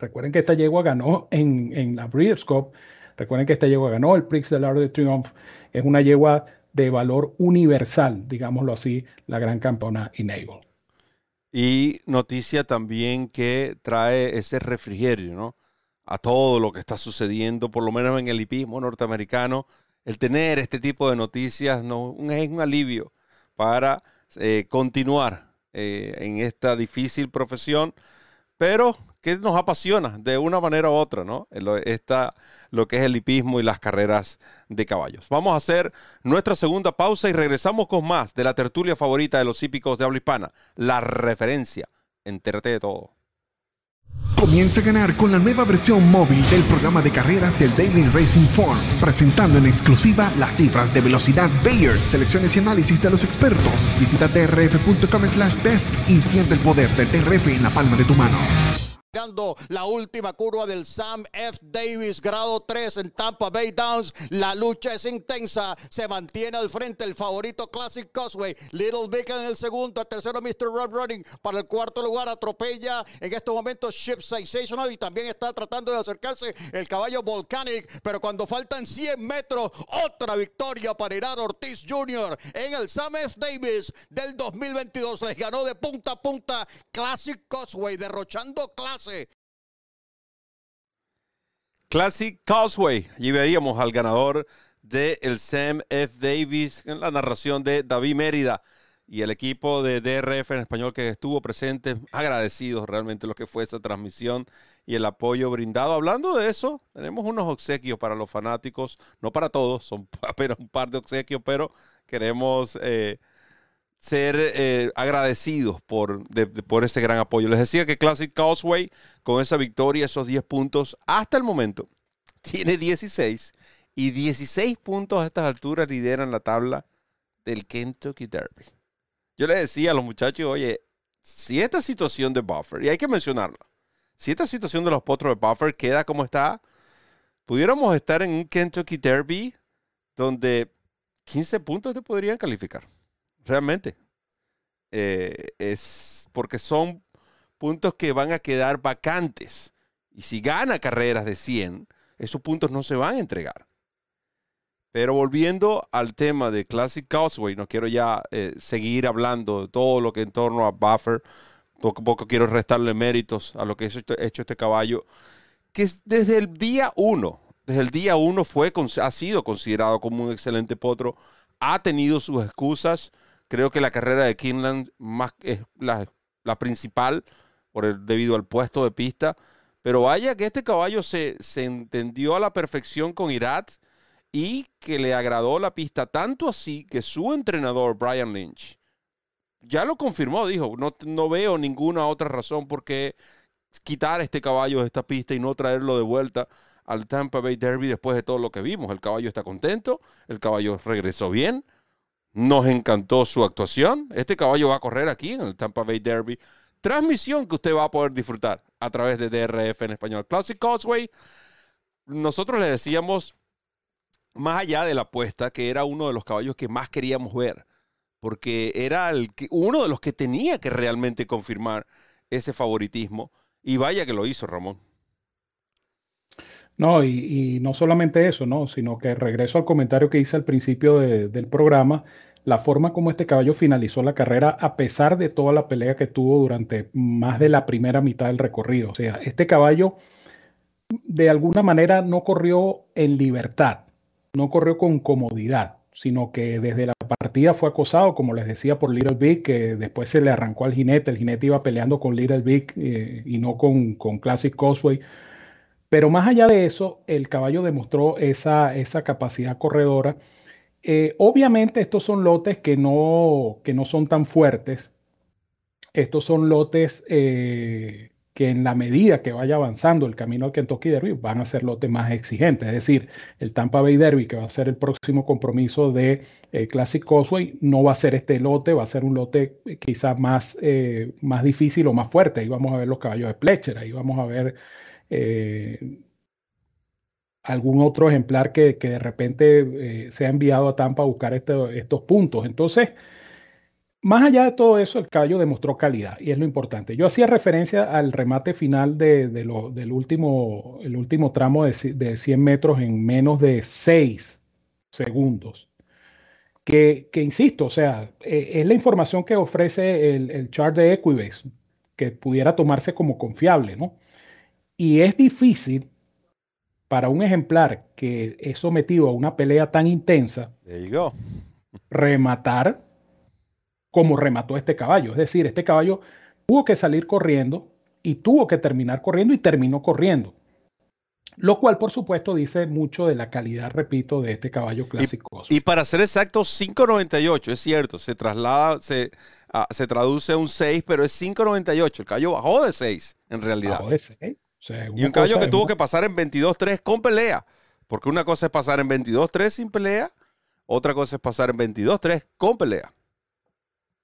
Recuerden que esta yegua ganó en, en la Breeders' Cup. Recuerden que esta yegua ganó el Prix de l'Arc de Triomphe. Es una yegua de valor universal, digámoslo así, la gran campeona Enable. Y noticia también que trae ese refrigerio, ¿no? A todo lo que está sucediendo, por lo menos en el hipismo norteamericano. El tener este tipo de noticias no, es un alivio para eh, continuar eh, en esta difícil profesión, pero que nos apasiona de una manera u otra, ¿no? Esta, lo que es el hipismo y las carreras de caballos. Vamos a hacer nuestra segunda pausa y regresamos con más de la tertulia favorita de los hípicos de habla hispana, la referencia. Entérate de todo. Comienza a ganar con la nueva versión móvil del programa de carreras del Daily Racing Form, presentando en exclusiva las cifras de velocidad Bayer, selecciones y análisis de los expertos. Visita trf.com slash best y siente el poder del TRF en la palma de tu mano la última curva del Sam F. Davis, grado 3 en Tampa Bay Downs. La lucha es intensa. Se mantiene al frente el favorito Classic Cosway. Little Big en el segundo. El tercero, Mr. Run Running. Para el cuarto lugar, atropella en estos momentos Ship Sensational. Y también está tratando de acercarse el caballo Volcanic. Pero cuando faltan 100 metros, otra victoria para Irán Ortiz Jr. en el Sam F. Davis del 2022. Les ganó de punta a punta Classic Cosway, derrochando Classic Causeway. Y veríamos al ganador del el Sam F. Davis en la narración de David Mérida y el equipo de DRF en español que estuvo presente, agradecidos realmente lo que fue esa transmisión y el apoyo brindado. Hablando de eso, tenemos unos obsequios para los fanáticos, no para todos, son apenas un par de obsequios, pero queremos eh, ser eh, agradecidos por, por ese gran apoyo. Les decía que Classic Causeway, con esa victoria, esos 10 puntos, hasta el momento, tiene 16 y 16 puntos a estas alturas lideran la tabla del Kentucky Derby. Yo le decía a los muchachos, oye, si esta situación de Buffer, y hay que mencionarlo, si esta situación de los potros de Buffer queda como está, pudiéramos estar en un Kentucky Derby donde 15 puntos te podrían calificar realmente. Eh, es porque son puntos que van a quedar vacantes. Y si gana carreras de 100, esos puntos no se van a entregar. Pero volviendo al tema de Classic Causeway, no quiero ya eh, seguir hablando de todo lo que en torno a Buffer. Poco a poco quiero restarle méritos a lo que ha hecho este caballo. Que desde el día uno, desde el día uno fue, ha sido considerado como un excelente potro. Ha tenido sus excusas Creo que la carrera de Kinland es la, principal por el, debido al puesto de pista. Pero vaya que este caballo se, se entendió a la perfección con Irat y que le agradó la pista tanto así que su entrenador, Brian Lynch, ya lo confirmó, dijo, no, no veo ninguna otra razón por qué quitar este caballo de esta pista y no traerlo de vuelta al Tampa Bay Derby después de todo lo que vimos. El caballo está contento, el caballo regresó bien, nos encantó su actuación. Este caballo va a correr aquí en el Tampa Bay Derby. Transmisión que usted va a poder disfrutar a través de DRF en español. Classic Causeway. Nosotros le decíamos, más allá de la apuesta, que era uno de los caballos que más queríamos ver. Porque era uno de los que tenía que realmente confirmar ese favoritismo. Y vaya que lo hizo, Ramón. No, y, no solamente eso, ¿no? Sino que regreso al comentario que hice al principio del programa, la forma como este caballo finalizó la carrera a pesar de toda la pelea que tuvo durante más de la primera mitad del recorrido. O sea, este caballo de alguna manera no corrió en libertad, no corrió con comodidad, sino que desde la partida fue acosado, como les decía, por Little Big, que después se le arrancó al jinete, el jinete iba peleando con Little Big eh, y no con, con Classic Causeway pero más allá de eso, el caballo demostró esa, esa capacidad corredora. Eh, obviamente estos son lotes que no, que no son tan fuertes. Estos son lotes eh, que en la medida que vaya avanzando el camino al Kentucky Derby van a ser lotes más exigentes. Es decir, el Tampa Bay Derby, que va a ser el próximo compromiso de eh, Classic Causeway, no va a ser este lote, va a ser un lote quizás más, más difícil o más fuerte. Ahí vamos a ver los caballos de Pletcher, ahí vamos a ver eh, algún otro ejemplar que, de repente eh, se ha enviado a Tampa a buscar estos puntos. Entonces, más allá de todo eso, el caballo demostró calidad y es lo importante. Yo hacía referencia al remate final de, del último, el último tramo de, de 100 metros en menos de 6 segundos que, insisto, o sea, e, es la información que ofrece el, el chart de Equibase, que pudiera tomarse como confiable, ¿no? Y es difícil para un ejemplar que es sometido a una pelea tan intensa, rematar como remató este caballo. Es decir, este caballo tuvo que salir corriendo y tuvo que terminar corriendo y terminó corriendo. Lo cual, por supuesto, dice mucho de la calidad, repito, de este caballo clásico. Y, para ser exacto, 5.98, es cierto, se traslada, se, ah, se traduce a un 6, pero es 5.98. El caballo bajó de 6, en realidad. Bajó de 6. Y un caballo que tuvo que pasar en 22.3 con pelea. Porque una cosa es pasar en 22.3 sin pelea, otra cosa es pasar en 22.3 con pelea.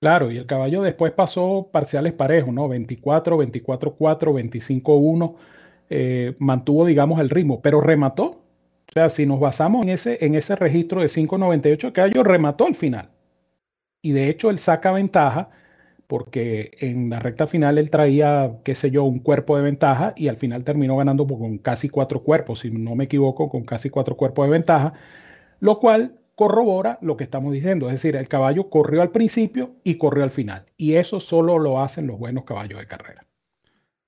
Claro, y el caballo después pasó parciales parejos, ¿no? 24, 24, 4, 25, 1. mantuvo, digamos, el ritmo, pero remató. O sea, si nos basamos en ese, en ese registro de 5.98, el caballo remató al final. Y de hecho, él saca ventaja porque en la recta final él traía, qué sé yo, un cuerpo de ventaja y al final terminó ganando con casi cuatro cuerpos, si no me equivoco, con casi cuatro cuerpos de ventaja, lo cual corrobora lo que estamos diciendo. Es decir, el caballo corrió al principio y corrió al final. Y eso solo lo hacen los buenos caballos de carrera.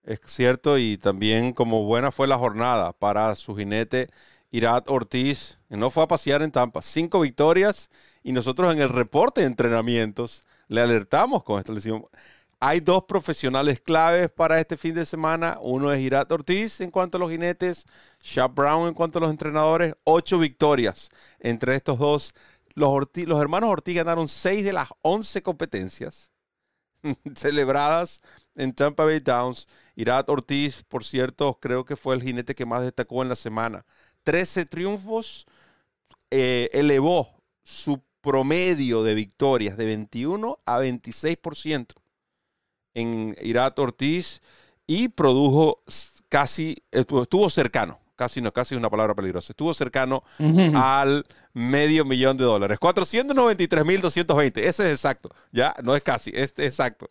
Es cierto, y también como buena fue la jornada para su jinete Irat Ortiz, no fue a pasear en Tampa. Cinco victorias y nosotros en el reporte de entrenamientos le alertamos con esta lesión. Hay dos profesionales claves para este fin de semana. Uno es Irat Ortiz en cuanto a los jinetes, Shab Brown en cuanto a los entrenadores. Ocho victorias entre estos dos. Los, los hermanos Ortiz ganaron seis de las once competencias celebradas en Tampa Bay Downs. Irat Ortiz, por cierto, creo que fue el jinete que más destacó en la semana. Trece triunfos, eh, elevó su promedio de victorias de 21 a 26% en Irat Ortiz y produjo casi, estuvo, cercano, casi no, casi una palabra peligrosa, estuvo cercano al medio millón de dólares. 493.220, ese es exacto, ya, no es casi, este es exacto.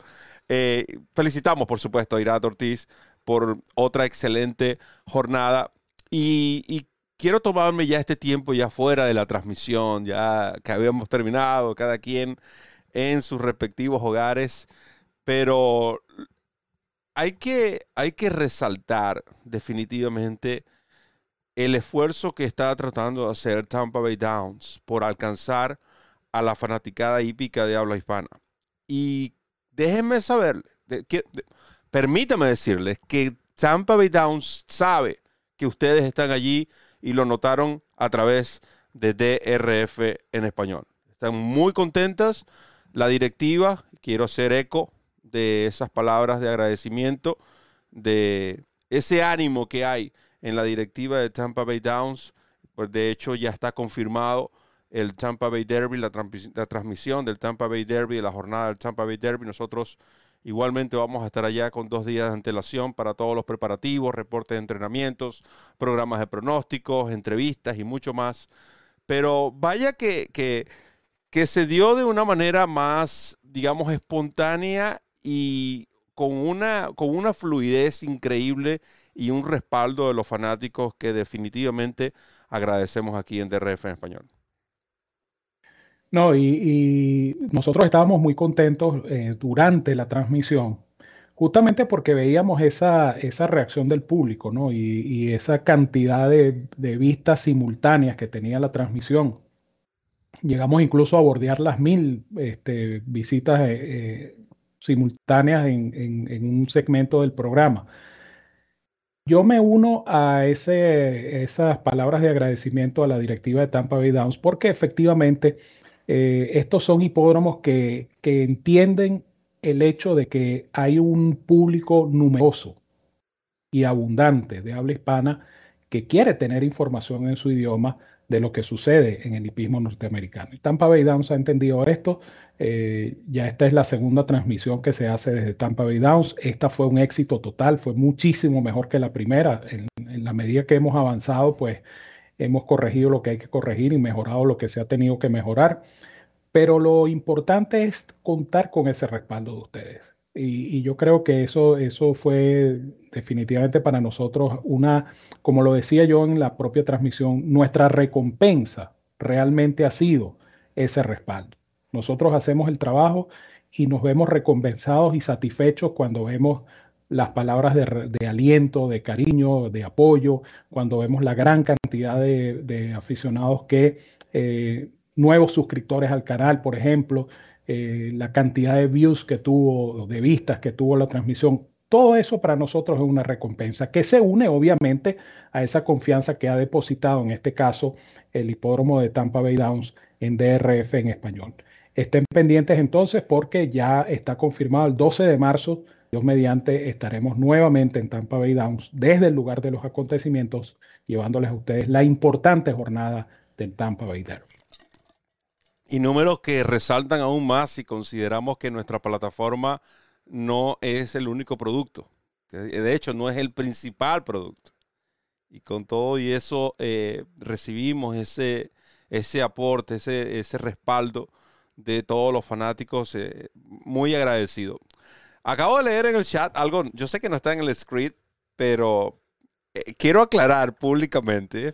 Eh, felicitamos, por supuesto, a Irat Ortiz por otra excelente jornada y, y quiero tomarme ya este tiempo ya fuera de la transmisión, ya que habíamos terminado, cada quien en sus respectivos hogares. Pero hay que, hay que resaltar definitivamente el esfuerzo que está tratando de hacer Tampa Bay Downs por alcanzar a la fanaticada hípica de habla hispana. Y déjenme saber, permítame decirles que Tampa Bay Downs sabe que ustedes están allí y lo notaron a través de DRF en español. Están muy contentas. La directiva, quiero hacer eco de esas palabras de agradecimiento, de ese ánimo que hay en la directiva de Tampa Bay Downs. Pues de hecho ya está confirmado el Tampa Bay Derby, la, transmisión del Tampa Bay Derby, la jornada del Tampa Bay Derby. Nosotros igualmente vamos a estar allá con dos días de antelación para todos los preparativos, reportes de entrenamientos, programas de pronósticos, entrevistas y mucho más. Pero vaya que, que, que se dio de una manera más, digamos, espontánea y con una, con una fluidez increíble y un respaldo de los fanáticos que definitivamente agradecemos aquí en DRF en español. No, y, nosotros estábamos muy contentos eh, durante la transmisión, justamente porque veíamos esa, esa reacción del público, ¿no? Y, esa cantidad de, vistas simultáneas que tenía la transmisión. Llegamos incluso a bordear las mil este, visitas eh, eh, simultáneas en, un segmento del programa. Yo me uno a ese, esas palabras de agradecimiento a la directiva de Tampa Bay Downs porque efectivamente eh, estos son hipódromos que, entienden el hecho de que hay un público numeroso y abundante de habla hispana que quiere tener información en su idioma de lo que sucede en el hipismo norteamericano. Tampa Bay Downs ha entendido esto. Eh, ya esta es la segunda transmisión que se hace desde Tampa Bay Downs. Esta fue un éxito total, fue muchísimo mejor que la primera. En, la medida que hemos avanzado, pues hemos corregido lo que hay que corregir y mejorado lo que se ha tenido que mejorar. Pero lo importante es contar con ese respaldo de ustedes. Y, yo creo que eso, eso fue definitivamente para nosotros una, como lo decía yo en la propia transmisión, nuestra recompensa realmente ha sido ese respaldo. Nosotros hacemos el trabajo y nos vemos recompensados y satisfechos cuando vemos las palabras de, aliento, de cariño, de apoyo, cuando vemos la gran cantidad de, aficionados que, eh, nuevos suscriptores al canal, por ejemplo, eh, la cantidad de views que tuvo, de vistas que tuvo la transmisión, todo eso para nosotros es una recompensa que se une obviamente a esa confianza que ha depositado en este caso el hipódromo de Tampa Bay Downs en DRF en español. Estén pendientes entonces porque ya está confirmado el 12 de marzo, Dios mediante, estaremos nuevamente en Tampa Bay Downs desde el lugar de los acontecimientos, llevándoles a ustedes la importante jornada del Tampa Bay Derby. Y números que resaltan aún más si consideramos que nuestra plataforma no es el único producto. De hecho, no es el principal producto. Y con todo y eso eh, recibimos ese, ese aporte, ese, ese respaldo de todos los fanáticos. Eh, muy agradecido. Acabo de leer en el chat algo, yo sé que no está en el script, pero eh, quiero aclarar públicamente.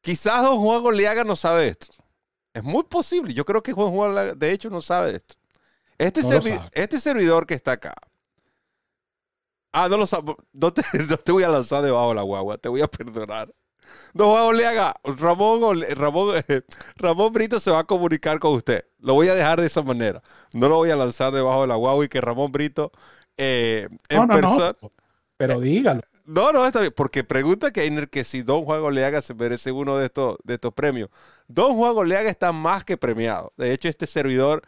Quizás Don Juan Goliaga no sabe esto. Es muy posible. Yo creo que Juan Juan, de hecho, no sabe esto. Este, este servidor que está acá. Ah, no lo sabe. No te, no te voy a lanzar debajo de la guagua. Te voy a perdonar. No Juan Oleaga, Ramón, Ramón, Ramón Brito se va a comunicar con usted. Lo voy a dejar de esa manera. No lo voy a lanzar debajo de la guagua y que Ramón Brito eh, en persona. pero dígalo. No, no, está bien, porque pregunta Keiner que si Don Juan Oleaga se merece uno de estos, de estos premios. Don Juan Oleaga está más que premiado. De hecho, este servidor,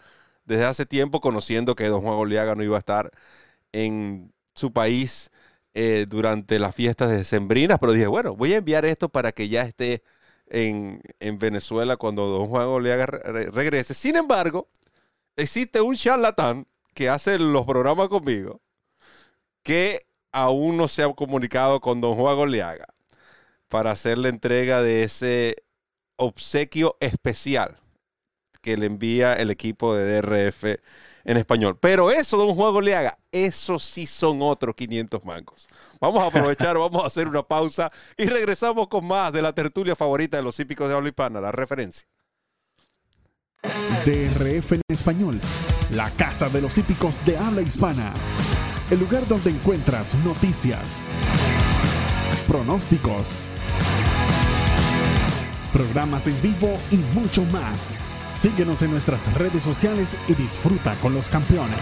desde hace tiempo, conociendo que Don Juan Oleaga no iba a estar en su país eh, durante las fiestas de Sembrinas, pero dije, bueno, voy a enviar esto para que ya esté en, Venezuela cuando don Juan Oleaga regrese. Sin embargo, existe un charlatán que hace los programas conmigo que aún no se ha comunicado con don Juan Oleaga para hacer la entrega de ese obsequio especial que le envía el equipo de DRF en español. Pero eso, don Juan Goleaga, eso sí son otros 500 mangos. Vamos a aprovechar, vamos a hacer una pausa y regresamos con más de la tertulia favorita de los hípicos de habla hispana, la referencia. DRF en español, la casa de los hípicos de habla hispana. El lugar donde encuentras noticias, pronósticos, programas en vivo y mucho más. Síguenos en nuestras redes sociales y disfruta con los campeones.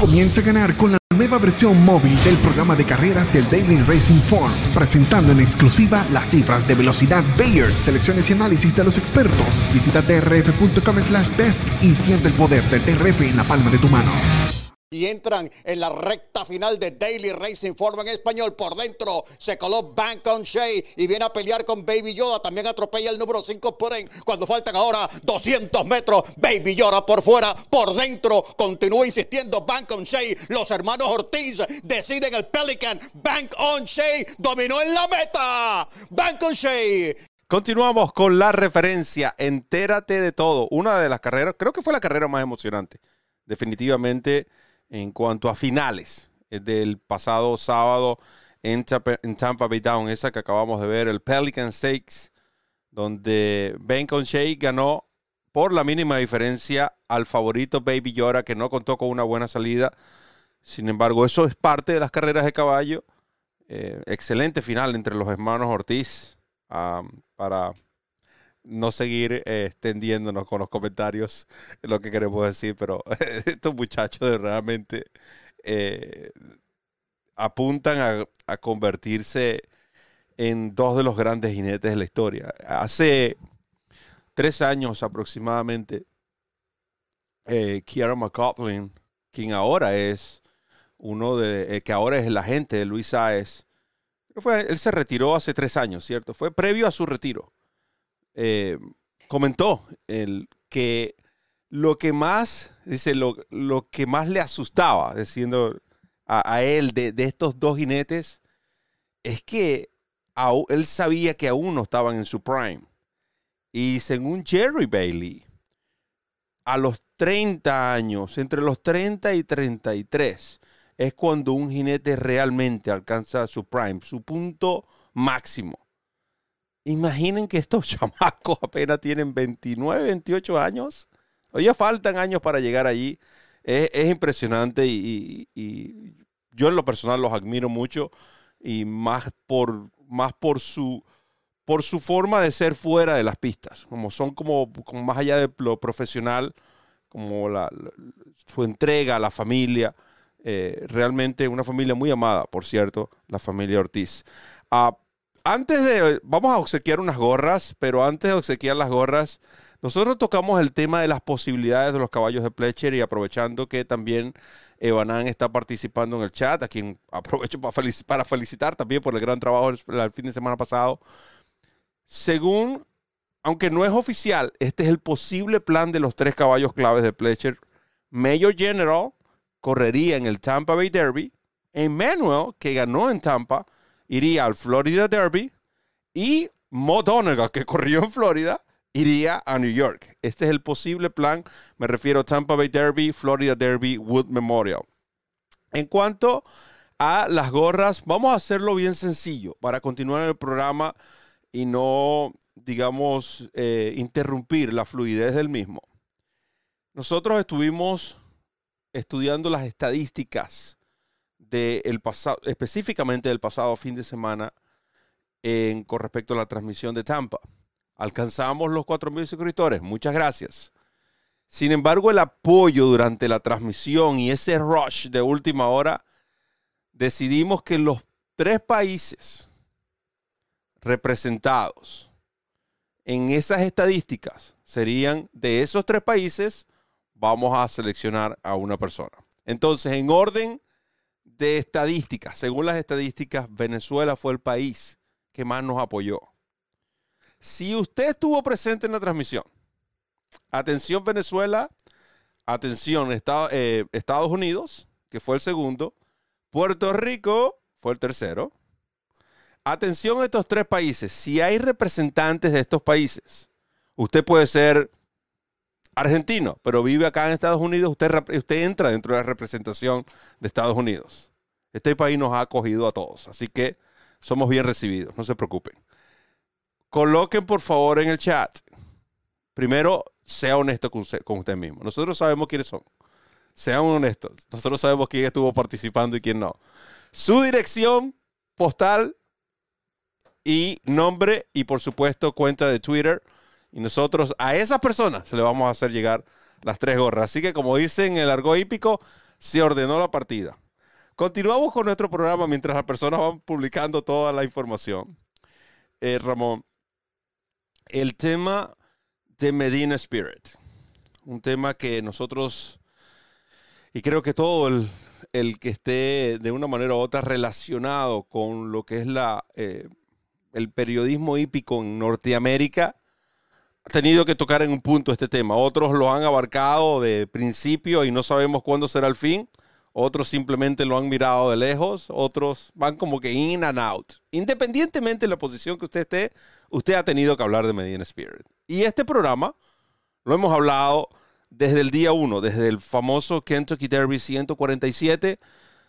Comienza a ganar con la nueva versión móvil del programa de carreras del Daily Racing Form, presentando en exclusiva las cifras de velocidad Bayer, selecciones y análisis de los expertos. Visita trf.com slash best y siente el poder del TRF en la palma de tu mano y entran en la recta final de Daily Racing Form en español. Por dentro se coló Bank on Shay y viene a pelear con Baby Yoda. También atropella el número 5 por en cuando faltan ahora 200 metros. Baby Yoda por fuera, por dentro. Continúa insistiendo Bank on Shay. Los hermanos Ortiz deciden el Pelican. Bank on Shay dominó en la meta. Bank on Shay Continuamos con la referencia. Entérate de todo. Una de las carreras, creo que fue la carrera más emocionante. Definitivamente en cuanto a finales eh, del pasado sábado en Tampa, Bay Down, esa que acabamos de ver, el Pelican Stakes, donde Ben Conchey ganó por la mínima diferencia al favorito Baby Yoda, que no contó con una buena salida. Sin embargo, eso es parte de las carreras de caballo. Eh, excelente final entre los hermanos Ortiz para no seguir eh, extendiéndonos con los comentarios lo que queremos decir, pero estos muchachos realmente eh, apuntan a, convertirse en dos de los grandes jinetes de la historia. Hace tres años aproximadamente, eh, Kiara McCaughlin, quien ahora es uno de, que ahora es el agente de Luis Saez, fue, él se retiró hace tres años, ¿cierto? Fue previo a su retiro eh, comentó el, que lo que más, dice, lo, lo que más le asustaba, diciendo a, él de, estos dos jinetes, es que él sabía que aún no estaban en su prime. Y según Jerry Bailey, a los 30 años, entre los 30 y 33, es cuando un jinete realmente alcanza su prime, su punto máximo. Imaginen que estos chamacos apenas tienen 29, 28 años. Oye, faltan años para llegar allí. Es, es impresionante y, yo en lo personal los admiro mucho y más por, más por su por su forma de ser fuera de las pistas, como son como, más allá de lo profesional, como su entrega a la familia, eh, realmente una familia muy amada, por cierto, la familia Ortiz. Ah, antes de, vamos a obsequiar unas gorras, pero antes de obsequiar las gorras, nosotros tocamos el tema de las posibilidades de los caballos de Pletcher y aprovechando que también Evanán está participando en el chat, a quien aprovecho para, felici- para felicitar también por el gran trabajo el, fin de semana pasado. Según, aunque no es oficial, este es el posible plan de los tres caballos claves de Pletcher. Major General correría en el Tampa Bay Derby. Emmanuel, que ganó en Tampa, iría al Florida Derby. Y Mo Donegal, que corrió en Florida, iría a New York. Este es el posible plan. Me refiero a Tampa Bay Derby, Florida Derby, Wood Memorial. En cuanto a las gorras, vamos a hacerlo bien sencillo para continuar el programa y no, digamos, eh, interrumpir la fluidez del mismo. Nosotros estuvimos estudiando las estadísticas del pasado, específicamente del pasado fin de semana con respecto a la transmisión de Tampa. Alcanzamos los 4.000 suscriptores. Muchas gracias. Sin embargo, el apoyo durante la transmisión y ese rush de última hora, decidimos que los tres países representados en esas estadísticas serían de esos tres países, vamos a seleccionar a una persona. Entonces, en orden de estadísticas, según las estadísticas, Venezuela fue el país que más nos apoyó. Si usted estuvo presente en la transmisión, atención Venezuela, atención eh, Estados Unidos, que fue el segundo, Puerto Rico fue el tercero. Atención a estos tres países. Si hay representantes de estos países, usted puede ser argentino, pero vive acá en Estados Unidos, usted, usted entra dentro de la representación de Estados Unidos. Este país nos ha acogido a todos, así que somos bien recibidos, no se preocupen. Coloquen por favor en el chat. Primero, sea honesto con usted, con usted mismo. Nosotros sabemos quiénes son. Sean honestos. Nosotros sabemos quién estuvo participando y quién no. Su dirección postal y nombre y por supuesto cuenta de Twitter. Y nosotros a esas personas se le vamos a hacer llegar las tres gorras. Así que como dicen en el argot hípico, se ordenó la partida. Continuamos con nuestro programa mientras las personas van publicando toda la información. Eh, Ramón, el tema de Medina Spirit, un tema que nosotros, y creo que todo el, el que esté de una manera u otra relacionado con lo que es la, eh, el periodismo hípico en Norteamérica, tenido que tocar en un punto este tema. Otros lo han abarcado de principio y no sabemos cuándo será el fin. Otros simplemente lo han mirado de lejos. Otros van como que in and out. Independientemente de la posición que usted esté, usted ha tenido que hablar de Medina Spirit. Y este programa lo hemos hablado desde el día uno, desde el famoso Kentucky Derby 147,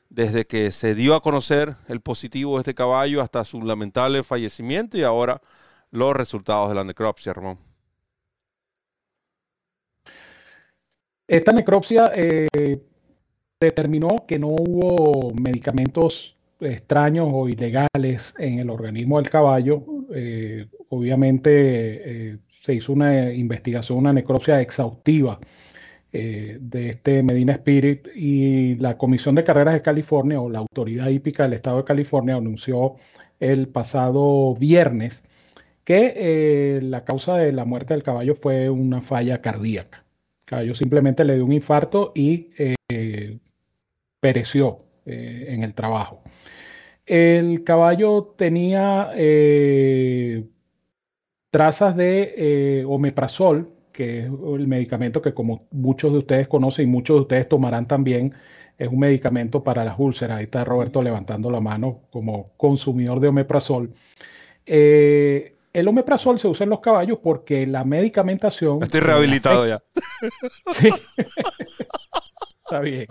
desde que se dio a conocer el positivo de este caballo hasta su lamentable fallecimiento y ahora los resultados de la necropsia, Ramón. Esta necropsia eh, determinó que no hubo medicamentos extraños o ilegales en el organismo del caballo. Eh, obviamente eh, se hizo una investigación, una necropsia exhaustiva de este Medina Spirit y la Comisión de Carreras de California o la Autoridad Hípica del Estado de California anunció el pasado viernes que la causa de la muerte del caballo fue una falla cardíaca. El caballo simplemente le dio un infarto y eh, pereció eh, en el trabajo. El caballo tenía eh, trazas de omeprazol, que es el medicamento que como muchos de ustedes conocen y muchos de ustedes tomarán también, es un medicamento para las úlceras. Ahí está Roberto levantando la mano como consumidor de omeprazol. El omeprazol se usa en los caballos porque la medicamentación... Estoy rehabilitado ya. Sí. Está bien.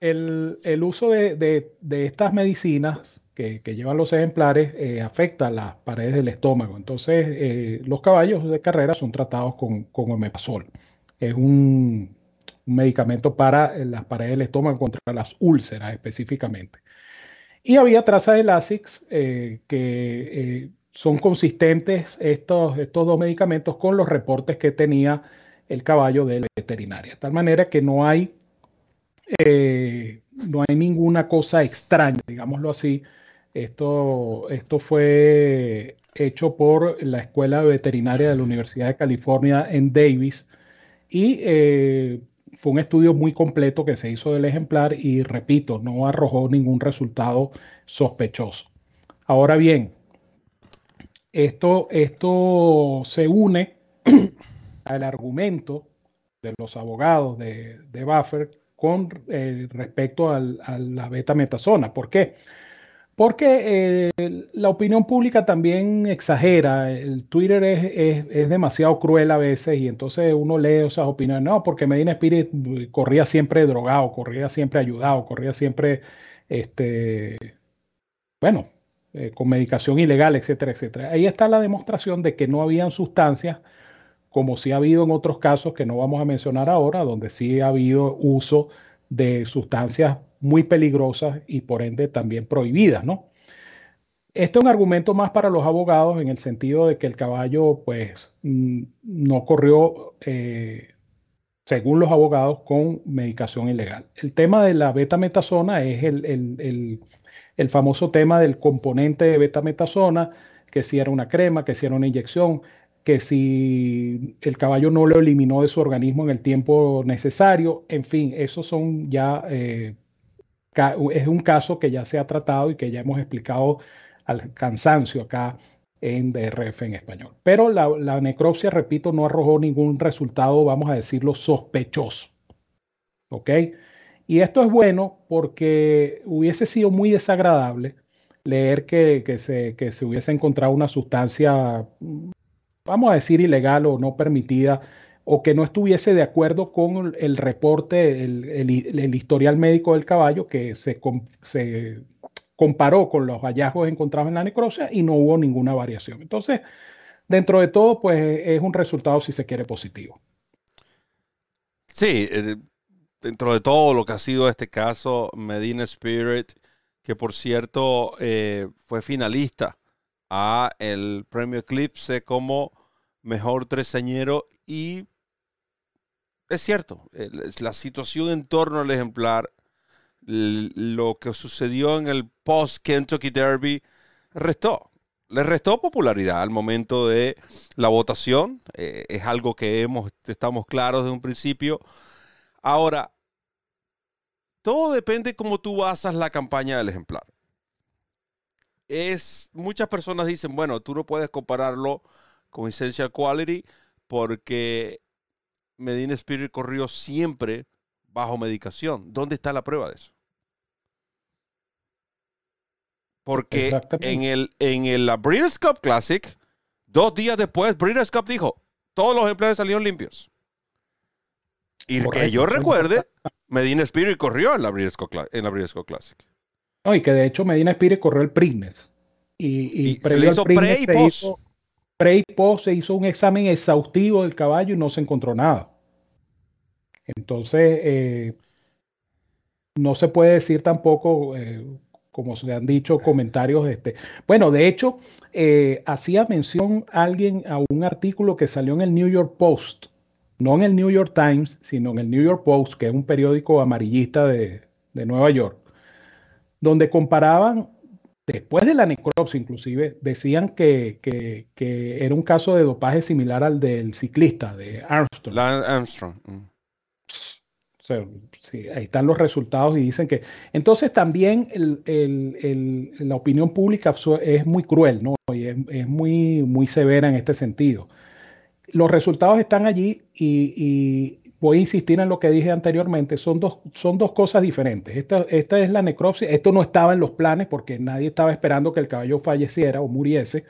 El, el uso de, de- de estas medicinas que, llevan los ejemplares eh, afecta las paredes del estómago. Entonces, eh, los caballos de carrera son tratados con, con omeprazol. Es un, medicamento para eh, las paredes del estómago contra las úlceras específicamente. Y había trazas de Lasix que son consistentes estos, estos dos medicamentos con los reportes que tenía el caballo de la veterinaria. De tal manera que no hay, no hay ninguna cosa extraña, digámoslo así, esto, esto fue hecho por la Escuela Veterinaria de la Universidad de California en Davis y eh, fue un estudio muy completo que se hizo del ejemplar y repito, no arrojó ningún resultado sospechoso. Ahora bien, esto, esto se une al argumento de los abogados de, de Buffer con eh, respecto a la beta metasona. ¿Por qué? Porque eh, la opinión pública también exagera. El Twitter es, demasiado cruel a veces y entonces uno lee esas opiniones. No, porque Medina Spirit corría siempre drogado, corría siempre ayudado, corría siempre, este, bueno, eh, con medicación ilegal, etcétera, etcétera. Ahí está la demostración de que no habían sustancias como sí ha habido en otros casos que no vamos a mencionar ahora, donde sí ha habido uso de sustancias muy peligrosas y por ende también prohibidas, ¿no? Este es un argumento más para los abogados en el sentido de que el caballo, pues, mm, no corrió, eh, según los abogados, con medicación ilegal. El tema de la betametasona es el, el, el, famoso tema del componente de betametasona, que si era una crema, que si era una inyección, que si el caballo no lo eliminó de su organismo en el tiempo necesario, en fin, esos son ya eh, es un caso que ya se ha tratado y que ya hemos explicado al cansancio acá en DRF en español. Pero la, necropsia, repito, no arrojó ningún resultado, vamos a decirlo, sospechoso. ¿Ok? Y esto es bueno porque hubiese sido muy desagradable leer que, se, que se hubiese encontrado una sustancia, vamos a decir, ilegal o no permitida o que no estuviese de acuerdo con el reporte, el, historial médico del caballo que se, se, comparó con los hallazgos encontrados en la necropsia y no hubo ninguna variación. Entonces, dentro de todo, pues es un resultado, si se quiere, positivo. Sí, eh, dentro de todo lo que ha sido este caso, Medina Spirit, que por cierto eh, fue finalista a el premio Eclipse como mejor tresañero y es cierto, la situación en torno al ejemplar, lo que sucedió en el post-Kentucky Derby, restó. Le restó popularidad al momento de la votación. Eh, es algo que hemos, estamos claros desde un principio. Ahora, todo depende cómo tú basas la campaña del ejemplar. Es, muchas personas dicen, bueno, tú no puedes compararlo con Essential Quality porque Medina Spirit corrió siempre bajo medicación. ¿Dónde está la prueba de eso? Porque en el, en el Breeders' Cup Classic, dos días después, Breeders' Cup dijo, todos los ejemplares salieron limpios. Y que yo recuerde, Medina Spirit corrió en la en Cup Classic. No, y que de hecho Medina Spirit corrió el Prigness. Y, y, se le hizo pre y post. Pre y post se hizo un examen exhaustivo del caballo y no se encontró nada. Entonces, eh, no se puede decir tampoco, eh, como se han dicho comentarios, este, bueno, de hecho, eh, hacía mención alguien a un artículo que salió en el New York Post, no en el New York Times, sino en el New York Post, que es un periódico amarillista de, Nueva York, donde comparaban después de la necropsia inclusive, decían que, era un caso de dopaje similar al del ciclista, de Armstrong. Armstrong. Mm ahí están los resultados y dicen que... Entonces también la opinión pública es muy cruel, ¿no? Y es, muy, muy severa en este sentido. Los resultados están allí y, voy a insistir en lo que dije anteriormente, son dos, son dos cosas diferentes. Esta, esta es la necropsia, esto no estaba en los planes porque nadie estaba esperando que el caballo falleciera o muriese,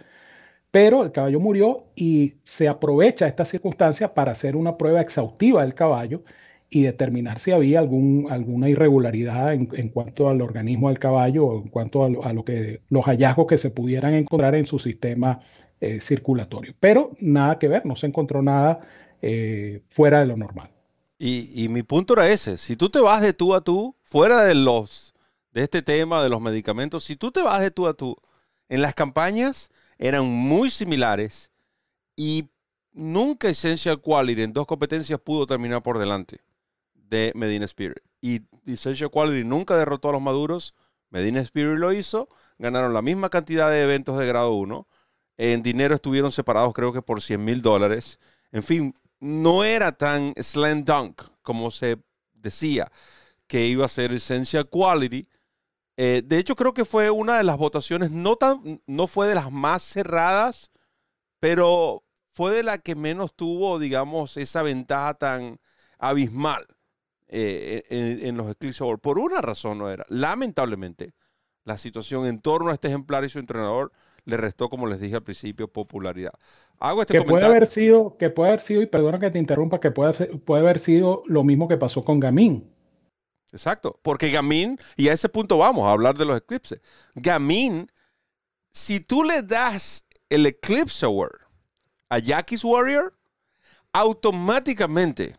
pero el caballo murió y se aprovecha esta circunstancia para hacer una prueba exhaustiva del caballo y determinar si había algún, alguna irregularidad en, cuanto al organismo del caballo o en cuanto a, lo, que, los hallazgos que se pudieran encontrar en su sistema eh, circulatorio. Pero nada que ver, no se encontró nada eh, fuera de lo normal. Y, y, mi punto era ese, si tú te vas de tú a tú, fuera de los de este tema de los medicamentos, si tú te vas de tú a tú, en las campañas eran muy similares y nunca Essential Quality en dos competencias pudo terminar por delante de Medina Spirit. Y Essential Quality nunca derrotó a los maduros. Medina Spirit lo hizo. Ganaron la misma cantidad de eventos de grado 1. En dinero estuvieron separados creo que por 100 mil dólares. En fin, no era tan slam dunk como se decía que iba a ser Essential Quality. Eh, de hecho, creo que fue una de las votaciones, no, tan, no fue de las más cerradas, pero fue de la que menos tuvo, digamos, esa ventaja tan abismal. Eh, en, los Eclipse Awards. Por una razón no era. Lamentablemente, la situación en torno a este ejemplar y su entrenador le restó, como les dije al principio, popularidad. Hago este que puede haber sido, que puede haber sido, y perdona que te interrumpa, que puede, puede haber sido lo mismo que pasó con Gamin. Exacto, porque Gamin, y a ese punto vamos a hablar de los eclipses. Gamin, si tú le das el Eclipse Award a Jackie's Warrior, automáticamente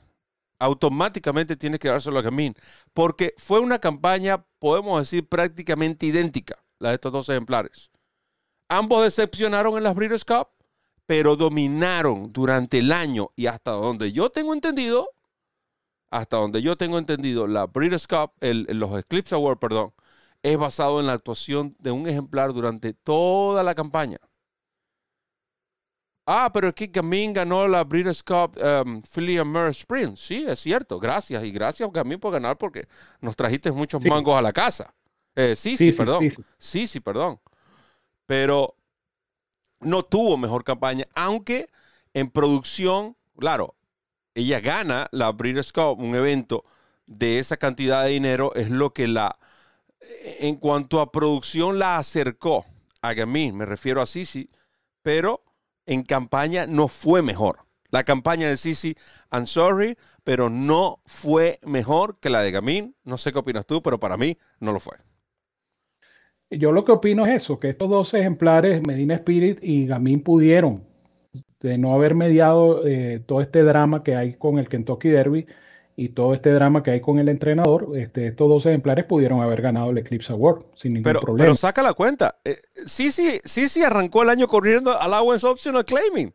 automáticamente tiene que dárselo a Gamin, porque fue una campaña, podemos decir, prácticamente idéntica, la de estos dos ejemplares. Ambos decepcionaron en las Breeders' Cup, pero dominaron durante el año y hasta donde yo tengo entendido, hasta donde yo tengo entendido, la Breeders' Cup, los Eclipse Awards, perdón, es basado en la actuación de un ejemplar durante toda la campaña. Ah, pero es que Gamin ganó la Breeders' Cup um, Philly Spring. Sí, es cierto. Gracias. Y gracias, Gamin, por ganar porque nos trajiste muchos mangos a la casa. Eh, sí, sí, perdón. Sí sí. perdón. Pero no tuvo mejor campaña, aunque en producción, claro, ella gana la Breeders' Cup, un evento de esa cantidad de dinero, es lo que la, en cuanto a producción, la acercó a Gamin. Me refiero a Sisi, pero en campaña no fue mejor. La campaña de Sisi, I'm sorry, pero no fue mejor que la de Gamín. No sé qué opinas tú, pero para mí no lo fue. Yo lo que opino es eso, que estos dos ejemplares, Medina Spirit y Gamín, pudieron, de no haber mediado eh, todo este drama que hay con el Kentucky Derby, y todo este drama que hay con el entrenador, este, estos dos ejemplares pudieron haber ganado el Eclipse Award sin ningún problema. Pero saca la cuenta. Eh, sí, sí, sí, sí arrancó el año corriendo al Allowance Optional Claiming.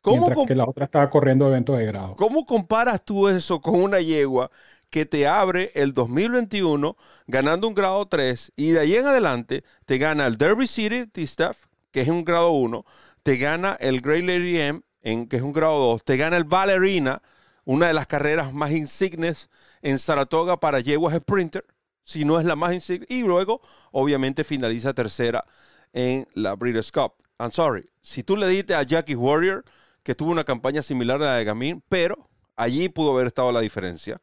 ¿Cómo que la otra estaba corriendo eventos de grado. ¿Cómo comparas tú eso con una yegua que te abre el 2021 ganando un grado 3 y de ahí en adelante te gana el Derby City T-Staff, que es un grado 1, te gana el Great Lady M, en, que es un grado 2, te gana el Ballerina, una de las carreras más insignes en Saratoga para yeguas sprinter, si no es la más insigne, y luego obviamente finaliza tercera en la Breeders' Cup. I'm sorry, si tú le diste a Jackie Warrior, que tuvo una campaña similar a la de Gamin, pero allí pudo haber estado la diferencia.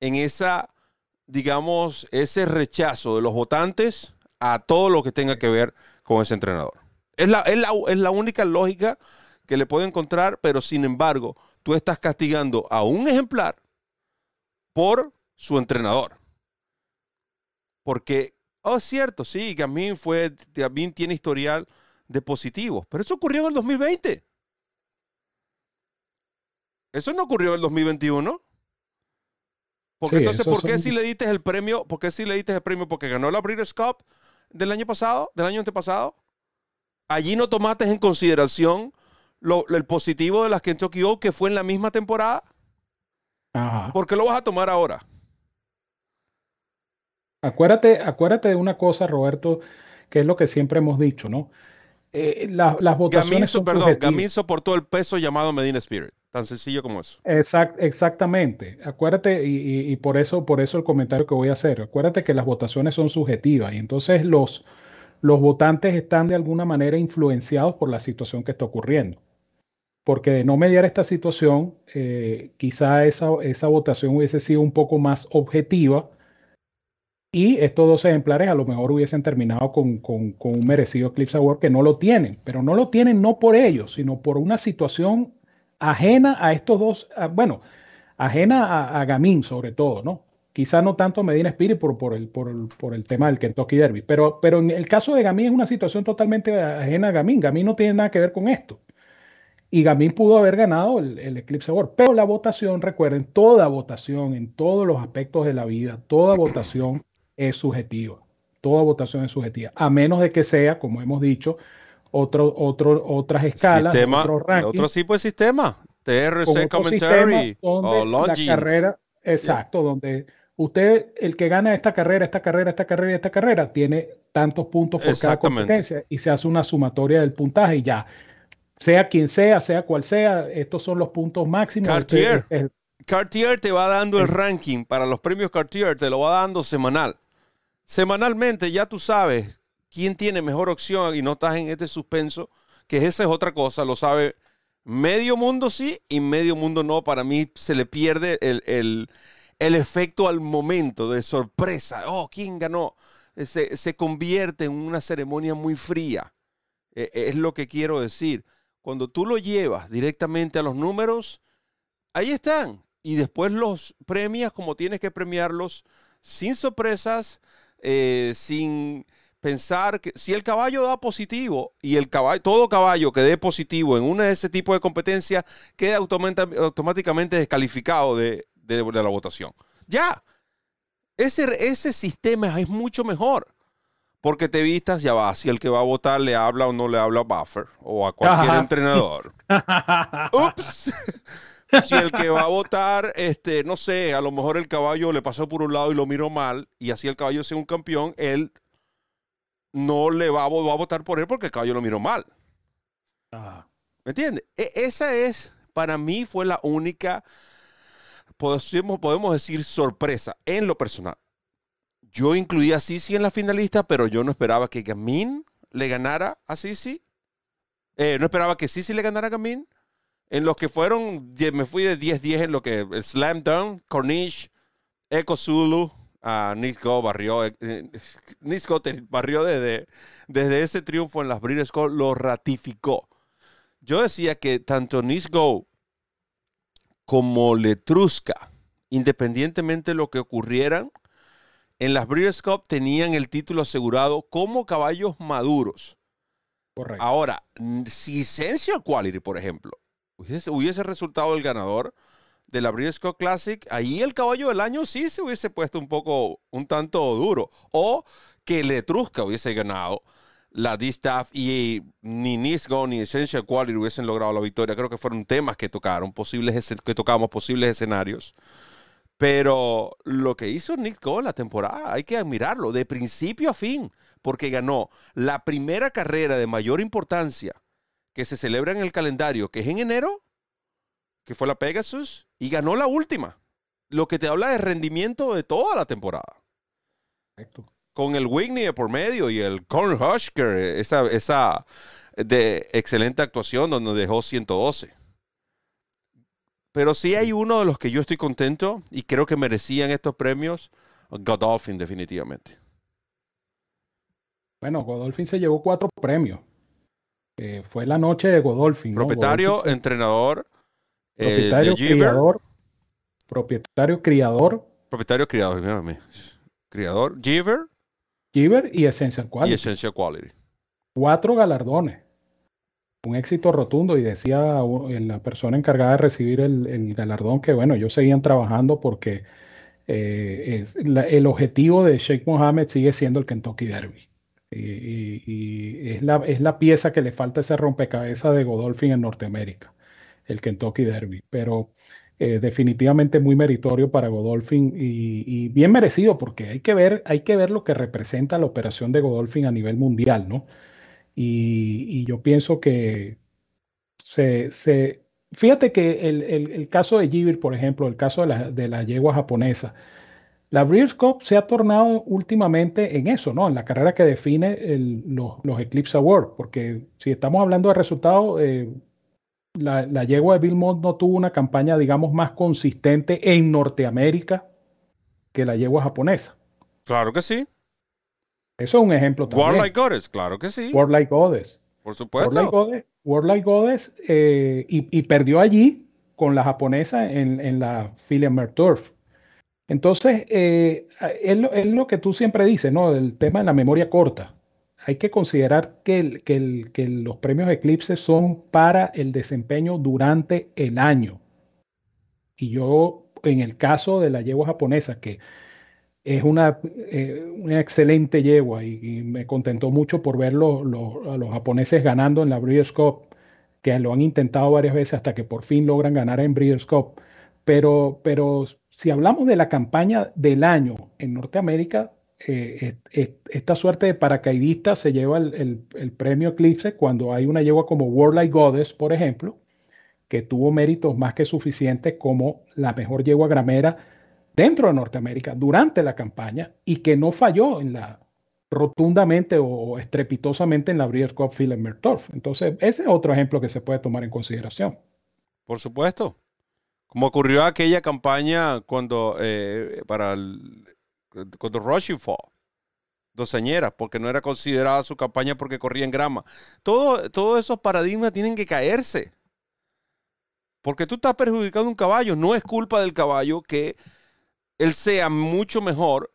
En esa, digamos, ese rechazo de los votantes a todo lo que tenga que ver con ese entrenador. Es la, es la, es la única lógica que le puedo encontrar, pero sin embargo, tú estás castigando a un ejemplar por su entrenador. Porque, oh, cierto, sí, Gamin fue, Gamin tiene historial de positivos, pero eso ocurrió en el 2020. Eso no ocurrió en el 2021. Porque entonces, ¿por qué si le diste el premio? ¿Por qué si le diste el premio? Porque ganó la Breeders' Cup del año pasado, del año antepasado. Allí no tomaste en consideración el positivo de las Kentucky Oaks que fue en la misma temporada? ¿Por qué lo vas a tomar ahora? Acuérdate, acuérdate de una cosa, Roberto, que es lo que siempre hemos dicho, ¿no? Eh, las votaciones son perdón, soportó el peso llamado Medina Spirit. Tan sencillo como eso. exactamente. Acuérdate, y, por, eso, por eso el comentario que voy a hacer. Acuérdate que las votaciones son subjetivas y entonces los, los votantes están de alguna manera influenciados por la situación que está ocurriendo porque de no mediar esta situación, eh, quizá esa, esa votación hubiese sido un poco más objetiva y estos dos ejemplares a lo mejor hubiesen terminado con, con, un merecido Eclipse Award que no lo tienen, pero no lo tienen no por ellos, sino por una situación ajena a estos dos, bueno, ajena a, Gamín sobre todo, ¿no? Quizá no tanto Medina Spirit por, por, el, por, el, por el tema del Kentucky Derby, pero, pero en el caso de Gamín es una situación totalmente ajena a Gamín. Gamín no tiene nada que ver con esto. Y Gamín pudo haber ganado el, el Eclipse Award. Pero la votación, recuerden, toda votación en todos los aspectos de la vida, toda votación es subjetiva. Toda votación es subjetiva. A menos de que sea, como hemos dicho, otro, otro, otras escalas, sistema, otro tipo de sistema. TRC Commentary o la carrera, exacto, donde usted, el que gana esta carrera, esta carrera, esta carrera y esta carrera, tiene tantos puntos por cada competencia y se hace una sumatoria del puntaje y ya. Sea quien sea, sea cual sea, estos son los puntos máximos. Cartier, Cartier te va dando el ranking para los premios Cartier, te lo va dando semanal. Semanalmente ya tú sabes quién tiene mejor opción y no estás en este suspenso, que esa es otra cosa, lo sabe medio mundo sí y medio mundo no. Para mí se le pierde el, efecto al momento de sorpresa. Oh, ¿quién ganó? Se, se convierte en una ceremonia muy fría. E, es lo que quiero decir. Cuando tú lo llevas directamente a los números, ahí están. Y después los premias como tienes que premiarlos, sin sorpresas, eh, sin pensar que si el caballo da positivo y el caballo, todo caballo que dé positivo en una de ese tipo de competencia queda automáticamente descalificado de, la votación. Ya, ese, ese sistema es mucho mejor. Porque te vistas, ya va, si el que va a votar le habla o no le habla a Buffer o a cualquier entrenador. Ups. si el que va a votar, este, no sé, a lo mejor el caballo le pasó por un lado y lo miró mal, y así el caballo sea un campeón, él no le va a, votar por él porque el caballo lo miró mal. ¿Me entiendes? E, esa es, para mí, fue la única, podemos, podemos decir, sorpresa en lo personal. Yo incluí a Sisi en la finalista, pero yo no esperaba que Gamin le ganara a Sisi. Eh, no esperaba que Sisi le ganara a Gamin. En los que fueron, me fui de 10-10 en lo que el Slam Dunk, Cornish, Echo Zulu, a Nisco barrió, eh, eh, Nisco barrió desde, desde ese triunfo en las Breeders' lo ratificó. Yo decía que tanto Nisco como Letrusca, independientemente de lo que ocurrieran, en las Breeders' Cup tenían el título asegurado como caballos maduros. Correcto. Ahora, si Essential Quality, por ejemplo, hubiese, resultado el ganador de la Briscoe Classic, ahí el caballo del año sí se hubiese puesto un poco, un tanto duro. O que Letrusca hubiese ganado la D-Staff y ni Nisgo ni Essential Quality hubiesen logrado la victoria. Creo que fueron temas que tocaron, posibles, que tocamos posibles escenarios. Pero lo que hizo Nick en la temporada, hay que admirarlo de principio a fin, porque ganó la primera carrera de mayor importancia que se celebra en el calendario, que es en enero, que fue la Pegasus, y ganó la última. Lo que te habla de rendimiento de toda la temporada. Con el Whitney por medio y el Corn Husker, esa, esa de excelente actuación donde dejó 112. Pero sí hay uno de los que yo estoy contento y creo que merecían estos premios, Godolphin definitivamente. Bueno, Godolphin se llevó cuatro premios. Eh, fue la noche de Godolphin. Propietario, entrenador, propietario, criador, propietario, criador. Propietario, criador, mírame. Criador, Giver. Giver y Essential Quality. Y Essential Quality. Cuatro galardones. Un éxito rotundo y decía la persona encargada de recibir el, galardón que, bueno, ellos seguían trabajando porque eh, el objetivo de Sheikh Mohammed sigue siendo el Kentucky Derby. Y, es, la, es, la, pieza que le falta ese rompecabezas de Godolphin en Norteamérica, el Kentucky Derby. Pero eh, definitivamente muy meritorio para Godolphin y, bien merecido porque hay que, ver, hay que ver lo que representa la operación de Godolphin a nivel mundial, ¿no? Y, yo pienso que se, se fíjate que el, el, caso de Jibir, por ejemplo, el caso de la, de la yegua japonesa, la Breeders' Cup se ha tornado últimamente en eso, ¿no? En la carrera que define los, Eclipse Awards, porque si estamos hablando de resultados, eh, la, yegua de Bill Mott no tuvo una campaña, digamos, más consistente en Norteamérica que la yegua japonesa. Claro que sí. Eso es un ejemplo también. Warlike Goddess, claro que sí. Warlike Goddess. Por supuesto. Warlike Goddess, eh, y, y perdió allí con la japonesa en, en la Philem Turf. Entonces, eh, es, lo, que tú siempre dices, ¿no? El tema de la memoria corta. Hay que considerar que, los premios Eclipse son para el desempeño durante el año. Y yo, en el caso de la yegua japonesa, que es una, eh, una excelente yegua y, me contentó mucho por ver a los japoneses ganando en la Breeders' Cup, que lo han intentado varias veces hasta que por fin logran ganar en Breeders' Cup. Pero, pero si hablamos de la campaña del año en Norteamérica, eh, esta suerte de paracaidista se lleva el, premio Eclipse cuando hay una yegua como World Like Goddess, por ejemplo, que tuvo méritos más que suficientes como la mejor yegua gramera dentro de Norteamérica durante la campaña y que no falló en la rotundamente o estrepitosamente en la Breeders' Cup Turf. Entonces, ese es otro ejemplo que se puede tomar en consideración. Por supuesto. Como ocurrió aquella campaña cuando eh, para el, cuando Rushing Fall, doceñera, porque no era considerada su campaña porque corría en grama. Todo, todos esos paradigmas tienen que caerse. Porque tú estás perjudicando un caballo. No es culpa del caballo que él sea mucho mejor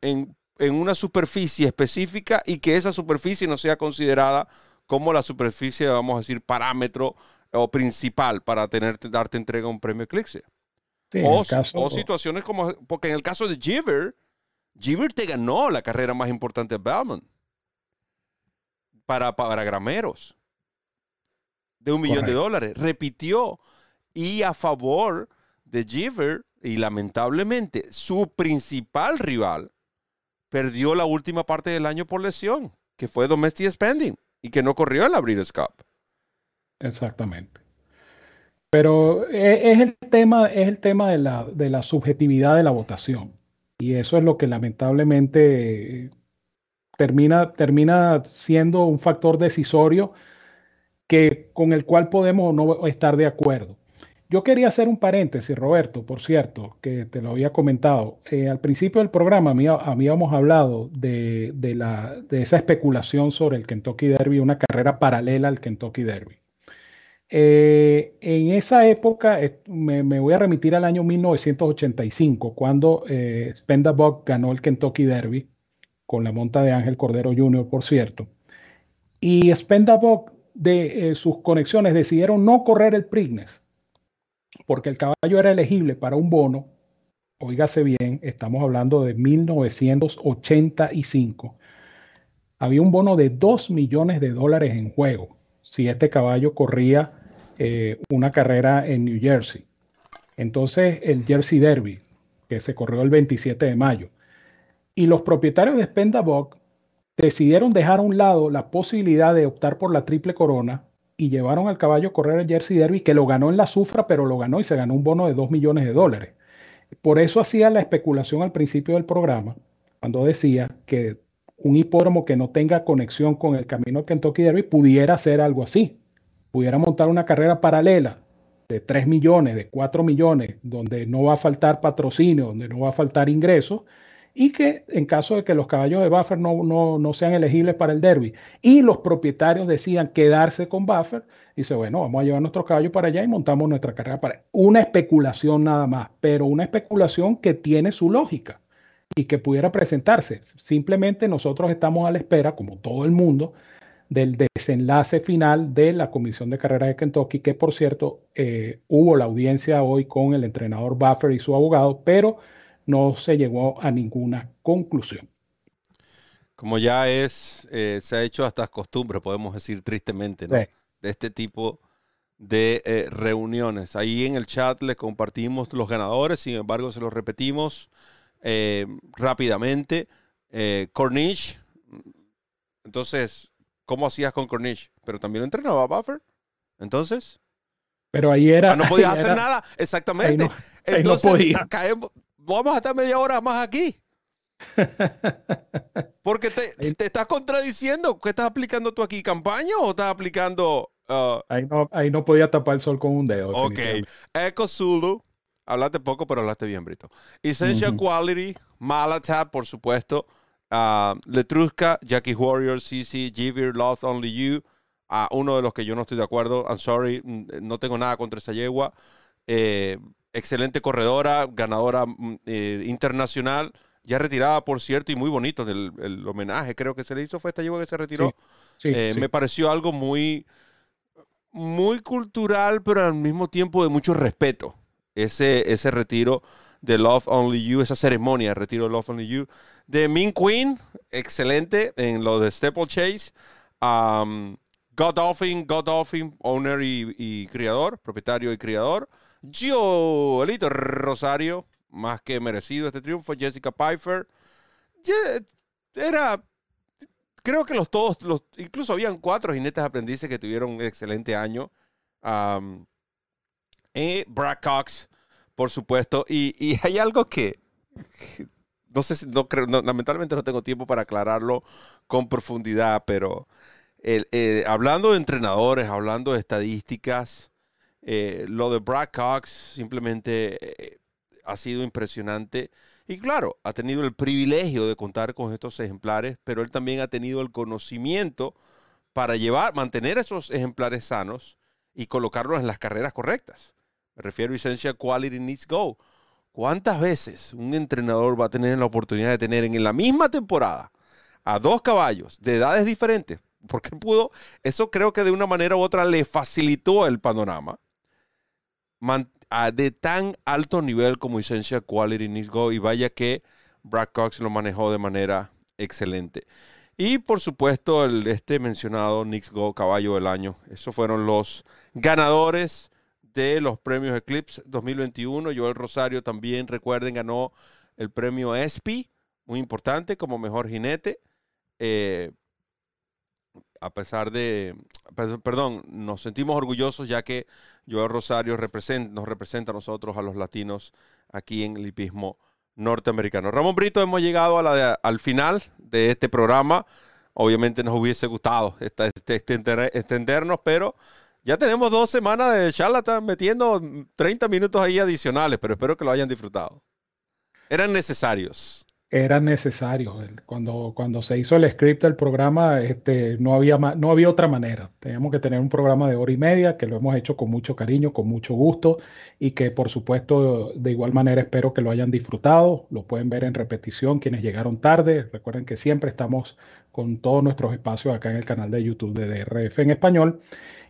en, en una superficie específica y que esa superficie no sea considerada como la superficie, vamos a decir, parámetro o principal para tenerte, darte entrega un premio Eclipse. O, situaciones como, porque en el caso de Giver, Giver te ganó la carrera más importante de Bellman para, para grameros de un millón de dólares. Repitió y a favor de Giver y lamentablemente su principal rival perdió la última parte del año por lesión, que fue Domestic Spending y que no corrió en la Breeders' Cup. Exactamente. Pero e, es el tema, es el tema de la, de la subjetividad de la votación. Y eso es lo que lamentablemente termina, termina siendo un factor decisorio que, con el cual podemos no estar de acuerdo. Yo quería hacer un paréntesis, Roberto, por cierto, que te lo había comentado. Eh, al principio del programa habíamos hablado de, de, la, de esa especulación sobre el Kentucky Derby, una carrera paralela al Kentucky Derby. Eh, en esa época, me, voy a remitir al año 1985, cuando eh, ganó el Kentucky Derby, con la monta de Ángel Cordero Jr., por cierto. Y Spendabuck, de eh, sus conexiones, decidieron no correr el Prignes, porque el caballo era elegible para un bono. Óigase bien, estamos hablando de 1985. Había un bono de 2 millones de dólares en juego si este caballo corría eh, una carrera en New Jersey. Entonces, el Jersey Derby, que se corrió el 27 de mayo. Y los propietarios de Spendabog decidieron dejar a un lado la posibilidad de optar por la triple corona y llevaron al caballo a correr el Jersey Derby, que lo ganó en la Sufra, pero lo ganó y se ganó un bono de 2 millones de dólares. Por eso hacía la especulación al principio del programa, cuando decía que un hipódromo que no tenga conexión con el camino Kentucky Derby pudiera hacer algo así pudiera montar una carrera paralela de 3 millones, de 4 millones, donde no va a faltar patrocinio, donde no va a faltar ingresos, y que en caso de que los caballos de Buffer no, no, sean elegibles para el derby y los propietarios decidan quedarse con Buffer, dice, bueno, vamos a llevar nuestro caballo para allá y montamos nuestra carrera para Una especulación nada más, pero una especulación que tiene su lógica y que pudiera presentarse. Simplemente nosotros estamos a la espera, como todo el mundo, del desenlace final de la Comisión de Carreras de Kentucky, que por cierto eh, hubo la audiencia hoy con el entrenador Buffer y su abogado, pero no se llegó a ninguna conclusión. Como ya es, eh, se ha hecho hasta costumbre, podemos decir tristemente, de este tipo de eh, reuniones. Ahí en el chat les compartimos los ganadores, sin embargo se los repetimos rápidamente. Cornish, entonces cómo hacías con Cornish, pero también lo entrenaba Buffer. Entonces. Pero ahí era. Ah, no podías hacer nada, exactamente. Entonces, no podía. vamos a estar media hora más aquí. Porque te, te, estás contradiciendo. ¿Qué estás aplicando tú aquí? ¿Campaña o estás aplicando.? Uh, ahí, no, ahí no podía tapar el sol con un dedo. Ok. Echo Zulu. Hablaste poco, pero hablaste bien, Brito. Essential Quality. Malatab, por supuesto. Uh, Letruska, Jackie Warrior, CC, Jivir, Lost Only You, a uno de los que yo no estoy de acuerdo. I'm sorry, mm, no tengo nada contra esa yegua. Eh, excelente corredora, ganadora mm, eh, internacional, ya retirada, por cierto, y muy bonito el, el, homenaje, creo que se le hizo, fue esta yegua que se retiró. Sí, Eh, sí. Me pareció algo muy, muy cultural, pero al mismo tiempo de mucho respeto. Ese, ese retiro de Love Only You, esa ceremonia de retiro de Love Only You. De Min Queen, excelente en lo de Steeplechase. Um, Godolphin, Godolphin, owner y, y criador, propietario y criador. Gio Elito Rosario, más que merecido este triunfo. Jessica Pfeiffer. Era creo que los todos, incluso habían cuatro jinetes aprendices que tuvieron un excelente año. Um, eh, Brad Cox, por supuesto. Y, y hay algo que no sé si, no creo, lamentablemente no tengo tiempo para aclararlo con profundidad, pero el- eh, hablando de entrenadores, hablando de estadísticas, eh, lo de Brad Cox simplemente eh, ha sido impresionante. Y claro, ha tenido el privilegio de contar con estos ejemplares, pero él también ha tenido el conocimiento para llevar, mantener esos ejemplares sanos y colocarlos en las carreras correctas. Me refiero a Essential Quality Needs Go. ¿Cuántas veces un entrenador va a tener la oportunidad de tener en la misma temporada a dos caballos de edades diferentes? Porque pudo, eso creo que de una manera u otra le facilitó el panorama man- a- de tan alto nivel como Essential Quality Needs Go y vaya que Brad Cox lo manejó de manera excelente. Y por supuesto el, este mencionado Knicks Go Caballo del Año. Esos fueron los ganadores de los premios Eclipse 2021. Joel Rosario también, recuerden, ganó el premio ESPY, muy importante, como mejor jinete. Eh, a pesar de, per- perdón, nos sentimos orgullosos ya que Joel Rosario nos representa a nosotros, a los latinos, aquí en el hipismo norteamericano. Ramón Brito, hemos llegado al final de este programa. Obviamente nos hubiese gustado esta- este- extender- extendernos, pero ya tenemos dos semanas de charlatán metiendo 30 minutos ahí adicionales, pero espero que lo hayan disfrutado. Eran necesarios. Era necesario. El- Cuando, cuando se hizo el script del programa, este, no había, no había otra manera. Teníamos que tener un programa de hora y media, que lo hemos hecho con mucho cariño, con mucho gusto, y que por supuesto, de igual manera, espero que lo hayan disfrutado. Lo pueden ver en repetición quienes llegaron tarde. Recuerden que siempre estamos con todos nuestros espacios acá en el canal de YouTube de DRF en español.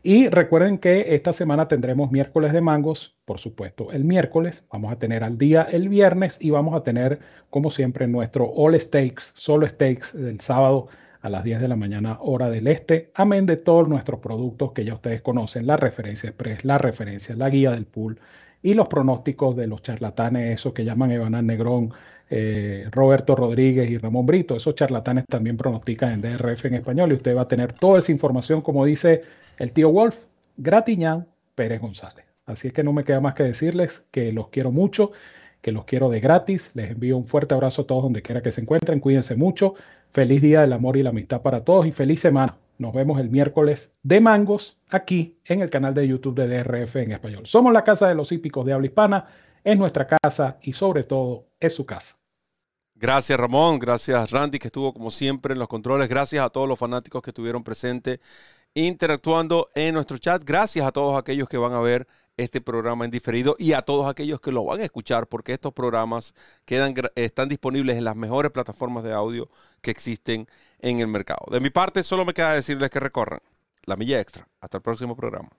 Y recuerden que esta semana tendremos miércoles de mangos, por supuesto, el miércoles. Vamos a tener al día el viernes y vamos a tener, como siempre, nuestro All Stakes, solo Stakes del sábado a las 10 de la mañana, hora del este. Amén de todos nuestros productos que ya ustedes conocen: la referencia express, la referencia, la guía del pool y los pronósticos de los charlatanes, esos que llaman Evanán Negrón, eh, Roberto Rodríguez y Ramón Brito. Esos charlatanes también pronostican en DRF en español y usted va a tener toda esa información, como dice el tío Wolf, Gratiñán Pérez González. Así es que no me queda más que decirles que los quiero mucho, que los quiero de gratis. Les envío un fuerte abrazo a todos donde quiera que se encuentren. Cuídense mucho. Feliz día del amor y la amistad para todos y feliz semana. Nos vemos el miércoles de mangos aquí en el canal de YouTube de DRF en español. Somos la casa de los hípicos de habla hispana. Es nuestra casa y sobre todo es su casa. Gracias Ramón, gracias Randy que estuvo como siempre en los controles, gracias a todos los fanáticos que estuvieron presentes interactuando en nuestro chat, gracias a todos aquellos que van a ver este programa en diferido y a todos aquellos que lo van a escuchar porque estos programas quedan, están disponibles en las mejores plataformas de audio que existen en el mercado. De mi parte solo me queda decirles que recorran la milla extra. Hasta el próximo programa.